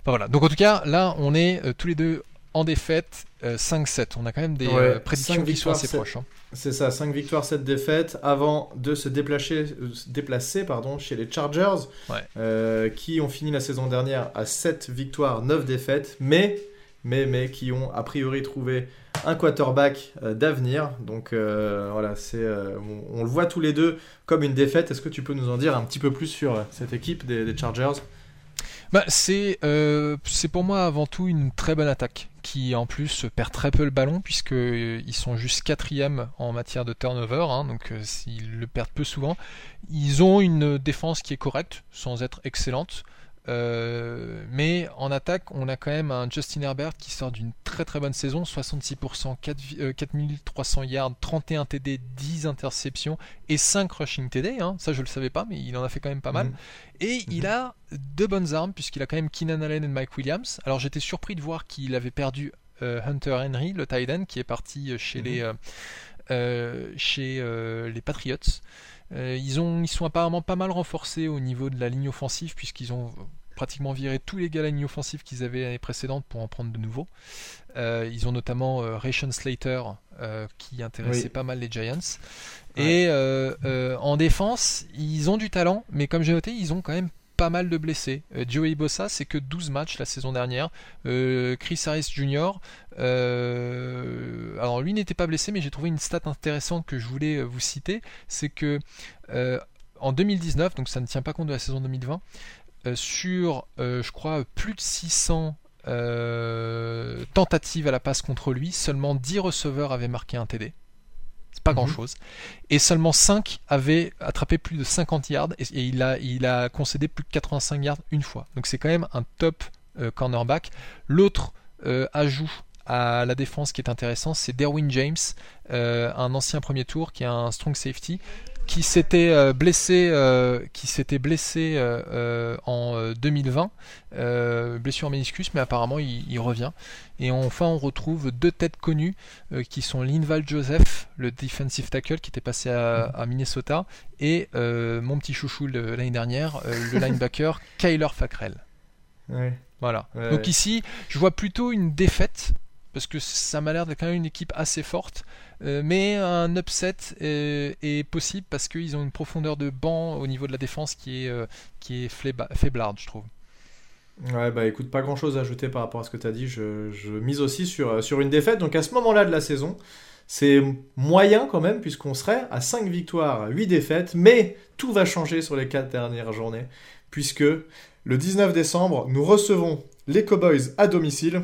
voilà. Donc en tout cas là on est tous les deux en défaite 5-7. On a quand même des prédictions qui sont assez proches. Hein. C'est ça, 5 victoires, 7 défaites, avant de se déplacer, déplacer pardon, chez les Chargers, euh, qui ont fini la saison dernière à 7 victoires, 9 défaites, mais, mais, mais qui ont a priori trouvé un quarterback euh, d'avenir. Donc euh, voilà, c'est, on, le voit tous les deux comme une défaite. Est-ce que tu peux nous en dire un petit peu plus sur cette équipe des Chargers? Bah, c'est euh, c'est pour moi avant tout une très bonne attaque qui en plus perd très peu le ballon puisque euh, ils sont juste quatrième en matière de turnover, hein, donc euh, ils le perdent peu souvent. Ils ont une défense qui est correcte sans être excellente. Euh, mais en attaque, on a quand même un Justin Herbert qui sort d'une très très bonne saison 66%, 4, 4300 yards, 31 TD, 10 interceptions et 5 rushing TD. Hein. Ça, je le savais pas, mais il en a fait quand même pas mal. Mhm. Et il mhm. a deux bonnes armes, puisqu'il a quand même Keenan Allen et Mike Williams. Alors j'étais surpris de voir qu'il avait perdu euh, Hunter Henry, le tight end, qui est parti chez mhm. les, euh, chez, les Patriots. Euh, ils, ont, ils sont apparemment pas mal renforcés au niveau de la ligne offensive, puisqu'ils ont pratiquement viré tous les gars à la ligne offensive qu'ils avaient l'année précédente pour en prendre de nouveaux. Euh, ils ont notamment euh, Ration Slater qui intéressait pas mal les Giants. Et en défense, ils ont du talent, mais comme j'ai noté, ils ont quand même pas mal de blessés. Euh, Joey Bossa, c'est que 12 matchs la saison dernière. Euh, Chris Harris Jr., euh, alors lui n'était pas blessé, mais j'ai trouvé une stat intéressante que je voulais vous citer. C'est que en 2019, donc ça ne tient pas compte de la saison 2020, sur, je crois, plus de 600 tentatives à la passe contre lui, seulement 10 receveurs avaient marqué un TD pas mhm. grand chose. Et seulement 5 avaient attrapé plus de 50 yards et, il, a, il a concédé plus de 85 yards une fois. Donc c'est quand même un top euh, cornerback. L'autre euh, ajout à la défense qui est intéressant, c'est Derwin James, euh, un ancien premier tour qui est un strong safety, qui s'était blessé, qui s'était blessé en 2020, blessure méniscus, mais apparemment il, revient. Et enfin, on retrouve deux têtes connues qui sont Linval Joseph, le defensive tackle qui était passé à, Minnesota, et mon petit chouchou l'année dernière, le linebacker Kyler Fackrell. Voilà. Donc ici, je vois plutôt une défaite parce que ça m'a l'air d'être quand même une équipe assez forte. Euh, mais un upset est, possible parce qu'ils ont une profondeur de banc au niveau de la défense qui est, euh, qui est faiblarde, je trouve. Ouais, bah écoute, pas grand chose à ajouter par rapport à ce que tu as dit. Je, je, mise aussi sur, euh, sur une défaite. Donc à ce moment-là de la saison, c'est moyen quand même, puisqu'on serait à 5 victoires, 8 défaites. Mais tout va changer sur les 4 dernières journées, puisque le 19 décembre, nous recevons les Cowboys à domicile.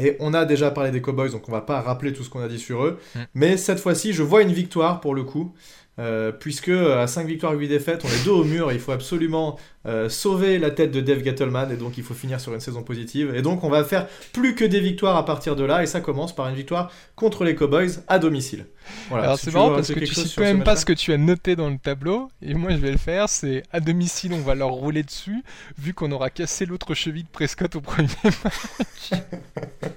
Et on a déjà parlé des Cowboys, donc on va pas rappeler tout ce qu'on a dit sur eux. Mm. Mais cette fois-ci, je vois une victoire pour le coup. Euh, puisque à 5 victoires, 8 défaites, on est dos au mur, il faut absolument euh, sauver la tête de Dave Gettleman et donc il faut finir sur une saison positive. Et donc on va faire plus que des victoires à partir de là et ça commence par une victoire contre les Cowboys à domicile. Voilà, Alors c'est marrant parce que tu sais même pas ce que tu as noté dans le tableau et moi je vais le faire, c'est à domicile on va leur rouler dessus vu qu'on aura cassé l'autre cheville de Prescott au premier match.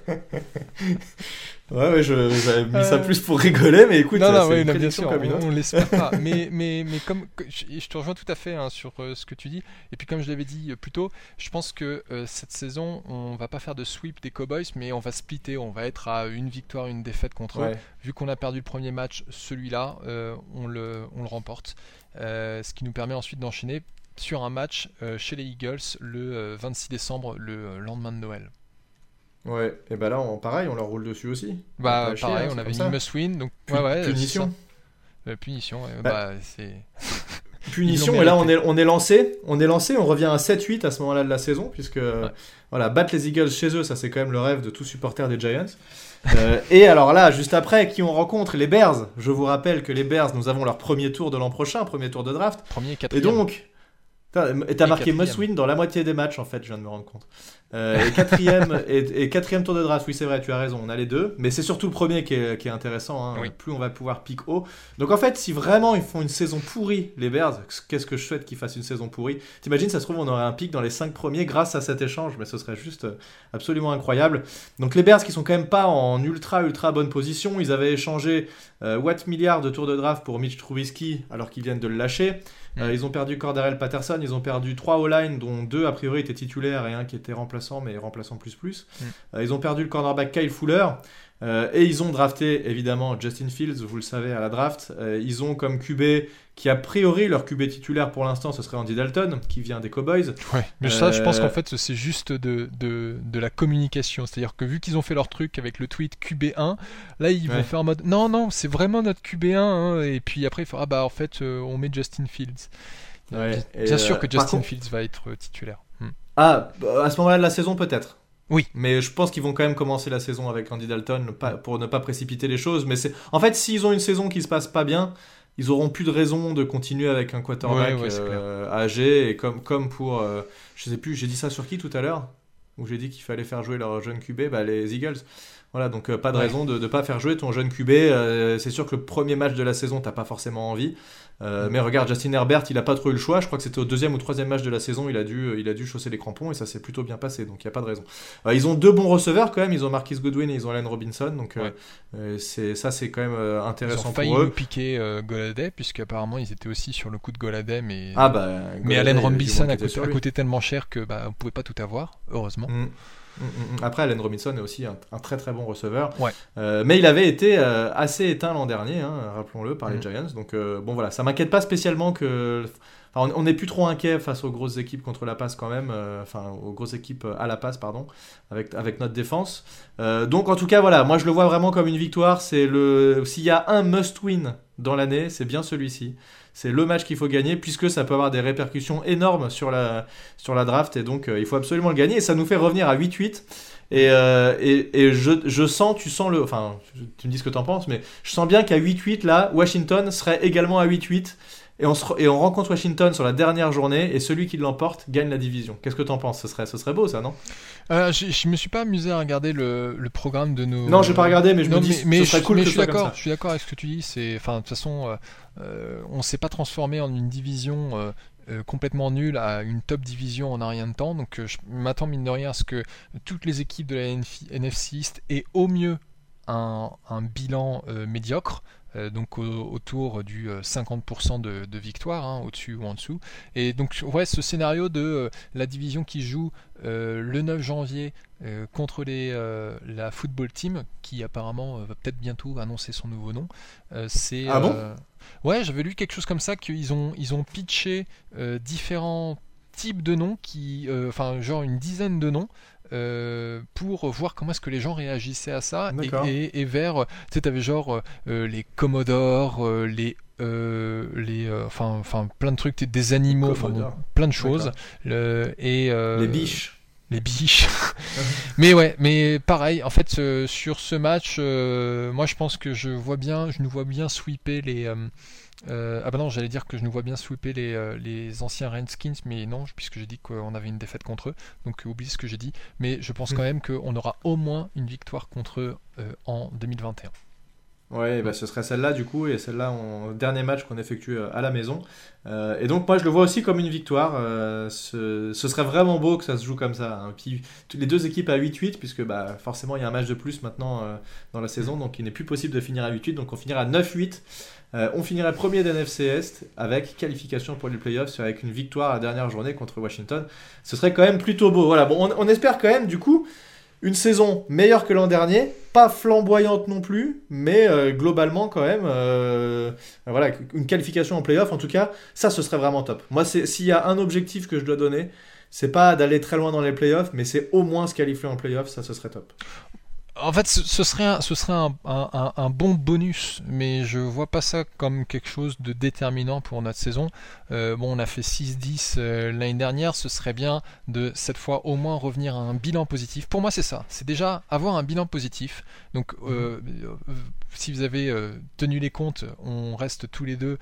Ouais, ouais, j'avais mis ça euh, plus pour rigoler, mais écoute, non, non, ouais, bien sûr, comme on, on l'espère pas. mais, mais, mais comme je, te rejoins tout à fait hein, sur euh, ce que tu dis, et puis comme je l'avais dit euh, plus tôt, je pense que cette saison, on va pas faire de sweep des Cowboys, mais on va splitter, on va être à une victoire, une défaite contre eux. Vu qu'on a perdu le premier match, celui-là, on, le, on le remporte. ce qui nous permet ensuite d'enchaîner sur un match chez les Eagles le 26 décembre, le lendemain de Noël. Ouais, et bah là, on, pareil, on leur roule dessus aussi. Bah, pareil, hein, on avait une must win, donc ouais, ouais, punition. Euh, punition, ouais, bah, bah c'est. Punition, et là on est, on est lancé, on est lancé, on revient à 7-8 à ce moment-là de la saison, puisque voilà, battre les Eagles chez eux, ça c'est quand même le rêve de tout supporter des Giants. Euh, et alors là, juste après, qui on rencontre? Les Bears. Je vous rappelle que les Bears, nous avons leur premier tour de l'an prochain, premier tour de draft. Premier, quatrième. Et donc, t'as marqué must win dans la moitié des matchs en fait, je viens de me rendre compte. Euh, et, quatrième, et, quatrième tour de draft, oui c'est vrai, tu as raison, on a les deux. Mais c'est surtout le premier qui est, qui est intéressant, hein. plus on va pouvoir pick haut. Donc en fait, si vraiment ils font une saison pourrie, les Bears, qu'est-ce que je souhaite qu'ils fassent une saison pourrie? T'imagines, ça se trouve, on aurait un pick dans les cinq premiers grâce à cet échange, mais ce serait juste euh, absolument incroyable. Donc les Bears qui sont quand même pas en ultra ultra bonne position, ils avaient échangé euh, Watt milliard de tour de draft pour Mitch Trubisky alors qu'ils viennent de le lâcher. Euh, ils ont perdu Cordarel Patterson, ils ont perdu trois O-line, dont deux a priori étaient titulaires et un qui était remplaçant, mais remplaçant plus plus. Mm. Euh, ils ont perdu le cornerback Kyle Fuller. Euh, et ils ont drafté évidemment Justin Fields, vous le savez, à la draft. ils ont comme QB qui a priori leur QB titulaire pour l'instant, ce serait Andy Dalton, qui vient des Cowboys. Ouais, mais ça, je pense qu'en fait, c'est juste de, de, de, la communication. C'est-à-dire que vu qu'ils ont fait leur truc avec le tweet QB1, là, ils vont faire en mode non, non, c'est vraiment notre QB1. Hein, et puis après, il faudra, bah, en fait, on met Justin Fields. bien, sûr que Justin Fields va être titulaire. Ah, à ce moment-là de la saison, peut-être. Oui. Mais je pense qu'ils vont quand même commencer la saison avec Andy Dalton pour ne pas précipiter les choses. Mais c'est, en fait, s'ils ont une saison qui se passe pas bien, ils auront plus de raison de continuer avec un quarterback euh, âgé et comme comme pour, euh, je sais plus, j'ai dit ça sur qui tout à l'heure? Où j'ai dit qu'il fallait faire jouer leur jeune QB, bah, les Eagles. Voilà, donc euh, pas de raison de ne pas faire jouer ton jeune QB. c'est sûr que le premier match de la saison, t'as pas forcément envie. Euh, mais regarde, Justin Herbert, il a pas trop eu le choix. Je crois que c'était au deuxième ou troisième match de la saison, il a dû, il a dû chausser les crampons et ça s'est plutôt bien passé. Donc il n'y a pas de raison. Euh, ils ont deux bons receveurs quand même. Ils ont Marquis Goodwin et ils ont Allen Robinson. Donc euh, c'est ça, c'est quand même intéressant ils ont pour eux. piquer Goladay puisqu'apparemment ils étaient aussi sur le coup de Goladay, mais ah bah, mais Allen Robinson a coûté, tellement cher que bah, on pouvait pas tout avoir, heureusement. Mm. Mm, mm, mm. Après, Allen Robinson est aussi un, très très bon receveur. Euh, mais il avait été euh, assez éteint l'an dernier, hein, rappelons-le, par les Giants. Donc euh, bon voilà, ça m'inquiète pas spécialement que... on n'est plus trop inquiet face aux grosses équipes contre la passe quand même, enfin aux grosses équipes à la passe, pardon, avec, avec notre défense. donc en tout cas, voilà, moi je le vois vraiment comme une victoire. C'est le S'il y a un must-win dans l'année, c'est bien celui-ci c'est le match qu'il faut gagner puisque ça peut avoir des répercussions énormes sur la, sur la draft et donc euh, il faut absolument le gagner et ça nous fait revenir à 8-8 et, euh, et, et je, je, sens, tu sens le, enfin tu me dis ce que tu en penses mais je sens bien qu'à 8-8 là Washington serait également à 8-8 et on, et on rencontre Washington sur la dernière journée et celui qui l'emporte gagne la division. Qu'est-ce que tu en penses? Ce serait, ce serait beau ça, non? Euh, je, je, me suis pas amusé à regarder le, le programme de nos. Non, je vais pas regarder, mais je me dis mais, ce serait cool mais que je suis d'accord. Je suis d'accord avec ce que tu dis. C'est, enfin, de toute façon, euh, euh on s'est pas transformé en une division. Euh, euh, complètement nulle à une top division en un rien de temps. Donc je m'attends mine de rien à ce que toutes les équipes de la NFC East aient au mieux un, un bilan médiocre. Euh, donc autour du 50% euh, de, victoire, hein, au-dessus ou en dessous. Et donc ouais, ce scénario de euh, la division qui joue le 9 janvier contre les, la football team, qui apparemment va peut-être bientôt annoncer son nouveau nom, c'est... Ah bon? Ouais, j'avais lu quelque chose comme ça, qu'ils ont, ils ont pitché différents types de noms, qui, enfin genre une dizaine de noms, euh, pour voir comment est-ce que les gens réagissaient à ça et, vers tu sais t'avais genre euh, les Commodores les les enfin enfin plein de trucs des animaux plein de choses. Et les biches. les biches. Mais ouais mais pareil en fait sur ce match moi je pense que je vois bien je nous vois bien sweeper les euh, ah bah non, j'allais dire que je nous vois bien sweeper les, euh, les anciens Redskins, mais non, puisque j'ai dit qu'on avait une défaite contre eux, donc oublie ce que j'ai dit. Mais je pense mm. quand même qu'on aura au moins une victoire contre eux euh, en 2021. Ouais, bah ce serait celle-là du coup, et celle-là, en dernier match qu'on effectue à la maison. et donc moi je le vois aussi comme une victoire. Ce, ce, serait vraiment beau que ça se joue comme ça. Hein. Puis les deux équipes à 8-8, puisque bah, forcément il y a un match de plus maintenant dans la saison, donc il n'est plus possible de finir à 8-8, donc on finira à 9-8. Euh, on finirait premier d'NFC Est avec qualification pour les playoffs avec une victoire à la dernière journée contre Washington. Ce serait quand même plutôt beau. Voilà, bon, on, espère quand même du coup une saison meilleure que l'an dernier, pas flamboyante non plus, mais euh, globalement quand même, euh, voilà, une qualification en playoff en tout cas, ça ce serait vraiment top. Moi, s'il y a un objectif que je dois donner, c'est pas d'aller très loin dans les playoffs, mais c'est au moins se qualifier en playoff, ça ce serait top. En fait, ce serait, un, bon bonus, mais je vois pas ça comme quelque chose de déterminant pour notre saison. Euh, bon, on a fait 6-10 euh, l'année dernière, ce serait bien de cette fois au moins revenir à un bilan positif. Pour moi, c'est ça. C'est déjà avoir un bilan positif. Donc, euh, si vous avez tenu les comptes, on reste tous les deux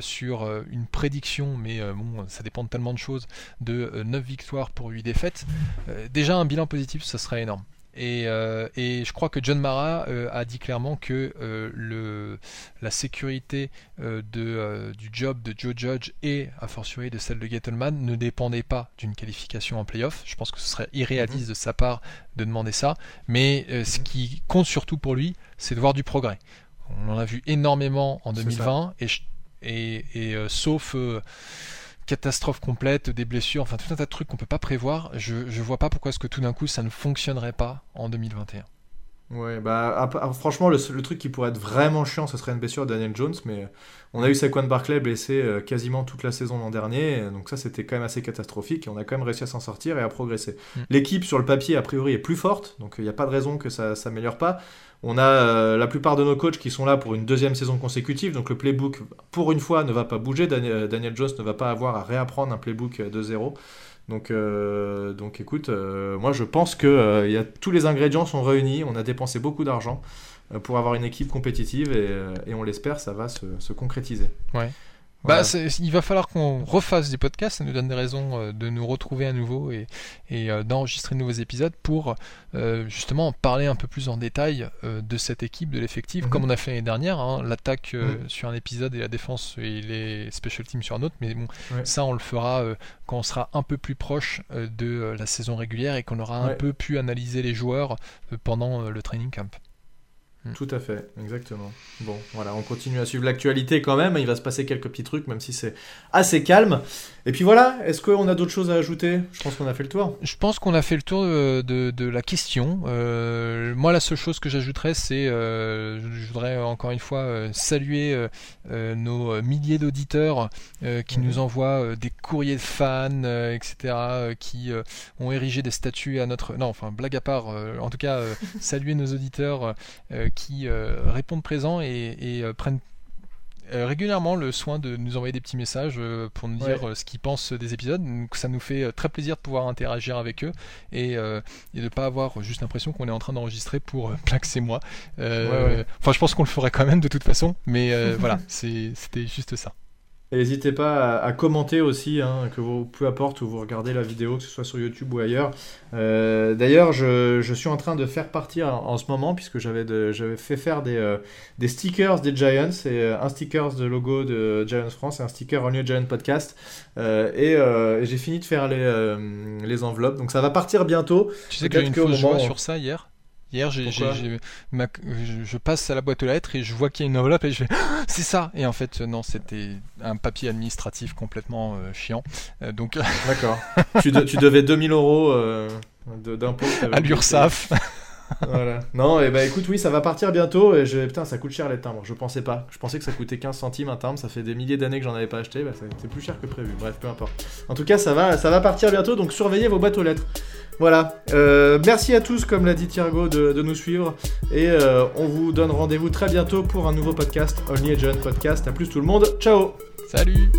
sur une prédiction, mais bon, ça dépend de tellement de choses, de 9 victoires pour 8 défaites. déjà, un bilan positif, ça serait énorme. Euh, et, je crois que John Mara euh, a dit clairement que euh, le, la sécurité de, du job de Joe Judge et a fortiori de celle de Gettleman ne dépendait pas d'une qualification en playoff. Je pense que ce serait irréaliste mhm. de sa part de demander ça. Mais ce mhm. qui compte surtout pour lui, c'est de voir du progrès. On en a vu énormément en 2020 et, et, et sauf catastrophe complète, des blessures, enfin tout un tas de trucs qu'on peut pas prévoir. Je, je vois pas pourquoi est-ce que tout d'un coup ça ne fonctionnerait pas en 2021. Ouais, bah franchement, le, le, truc qui pourrait être vraiment chiant, ce serait une blessure de Daniel Jones, mais on a eu Saquon Barclay blessé euh, quasiment toute la saison l'an dernier, donc ça c'était quand même assez catastrophique, et on a quand même réussi à s'en sortir et à progresser. Mm. L'équipe sur le papier, a priori, est plus forte, donc il n'y a pas de raison que ça s'améliore pas. On a euh, la plupart de nos coachs qui sont là pour une deuxième saison consécutive, donc le playbook, pour une fois, ne va pas bouger. Daniel, Daniel Jones ne va pas avoir à réapprendre un playbook de zéro. Donc, donc écoute, moi je pense que y a, tous les ingrédients sont réunis. On a dépensé beaucoup d'argent pour avoir une équipe compétitive et, on l'espère, ça va se, se concrétiser. Bah, il va falloir qu'on refasse des podcasts, ça nous donne des raisons euh, de nous retrouver à nouveau et, et euh, d'enregistrer de nouveaux épisodes pour euh, justement parler un peu plus en détail de cette équipe, de l'effectif, mhm. comme on a fait l'année dernière, hein, l'attaque mhm. sur un épisode et la défense et les special teams sur un autre, mais bon, ça on le fera quand on sera un peu plus proche de la saison régulière et qu'on aura un peu pu analyser les joueurs pendant le training camp. Mm. Tout à fait, exactement. Bon, voilà, on continue à suivre l'actualité quand même. Il va se passer quelques petits trucs, même si c'est assez calme. Et puis voilà, est-ce qu'on a d'autres choses à ajouter? Je pense qu'on a fait le tour. Je pense qu'on a fait le tour de, de, la question. Euh, moi, la seule chose que j'ajouterais, c'est, euh, je voudrais encore une fois euh, saluer nos milliers d'auditeurs qui nous mhm. envoient des courriers de fans, etc., qui ont érigé des statues à notre... Non, enfin, blague à part, en tout cas, saluer nos auditeurs qui répondent présents et, et prennent euh, régulièrement le soin de nous envoyer des petits messages euh, pour nous dire euh, ce qu'ils pensent des épisodes. Donc ça nous fait très plaisir de pouvoir interagir avec eux et, et de ne pas avoir juste l'impression qu'on est en train d'enregistrer pour Plax et moi. Enfin, je pense qu'on le ferait quand même de toute façon, mais voilà, c'était juste ça. N'hésitez pas à, commenter aussi, hein, que vous, peu importe où vous regardez la vidéo, que ce soit sur YouTube ou ailleurs. Euh, d'ailleurs, je, suis en train de faire partir en, ce moment, puisque j'avais fait faire des, euh, des, stickers des Giants, et euh, un sticker de logo de Giants France et un sticker Only Giant Podcast. et, j'ai fini de faire les, les enveloppes, donc ça va partir bientôt. Tu sais que j'ai une fausse joie sur ça hier? Hier, j'ai, je passe à la boîte aux lettres et je vois qu'il y a une enveloppe et je fais ah, c'est ça Et en fait, non, c'était un papier administratif complètement euh, chiant. Euh, donc D'accord. tu, tu, devais 2000 euros euh, d'impôts à l'URSSAF. Voilà. Non, et bah écoute, oui, ça va partir bientôt. Et. Putain, ça coûte cher les timbres. Je pensais pas. Je pensais que ça coûtait 15 centimes un timbre. Ça fait des milliers d'années que j'en avais pas acheté. Bah, c'est plus cher que prévu. Bref, peu importe. En tout cas, ça va, ça va partir bientôt. Donc surveillez vos boîtes aux lettres. Voilà. Euh, merci à tous, comme l'a dit Thiergo, de, nous suivre. Et euh, on vous donne rendez-vous très bientôt pour un nouveau podcast, Only John Podcast. À plus tout le monde. Ciao Salut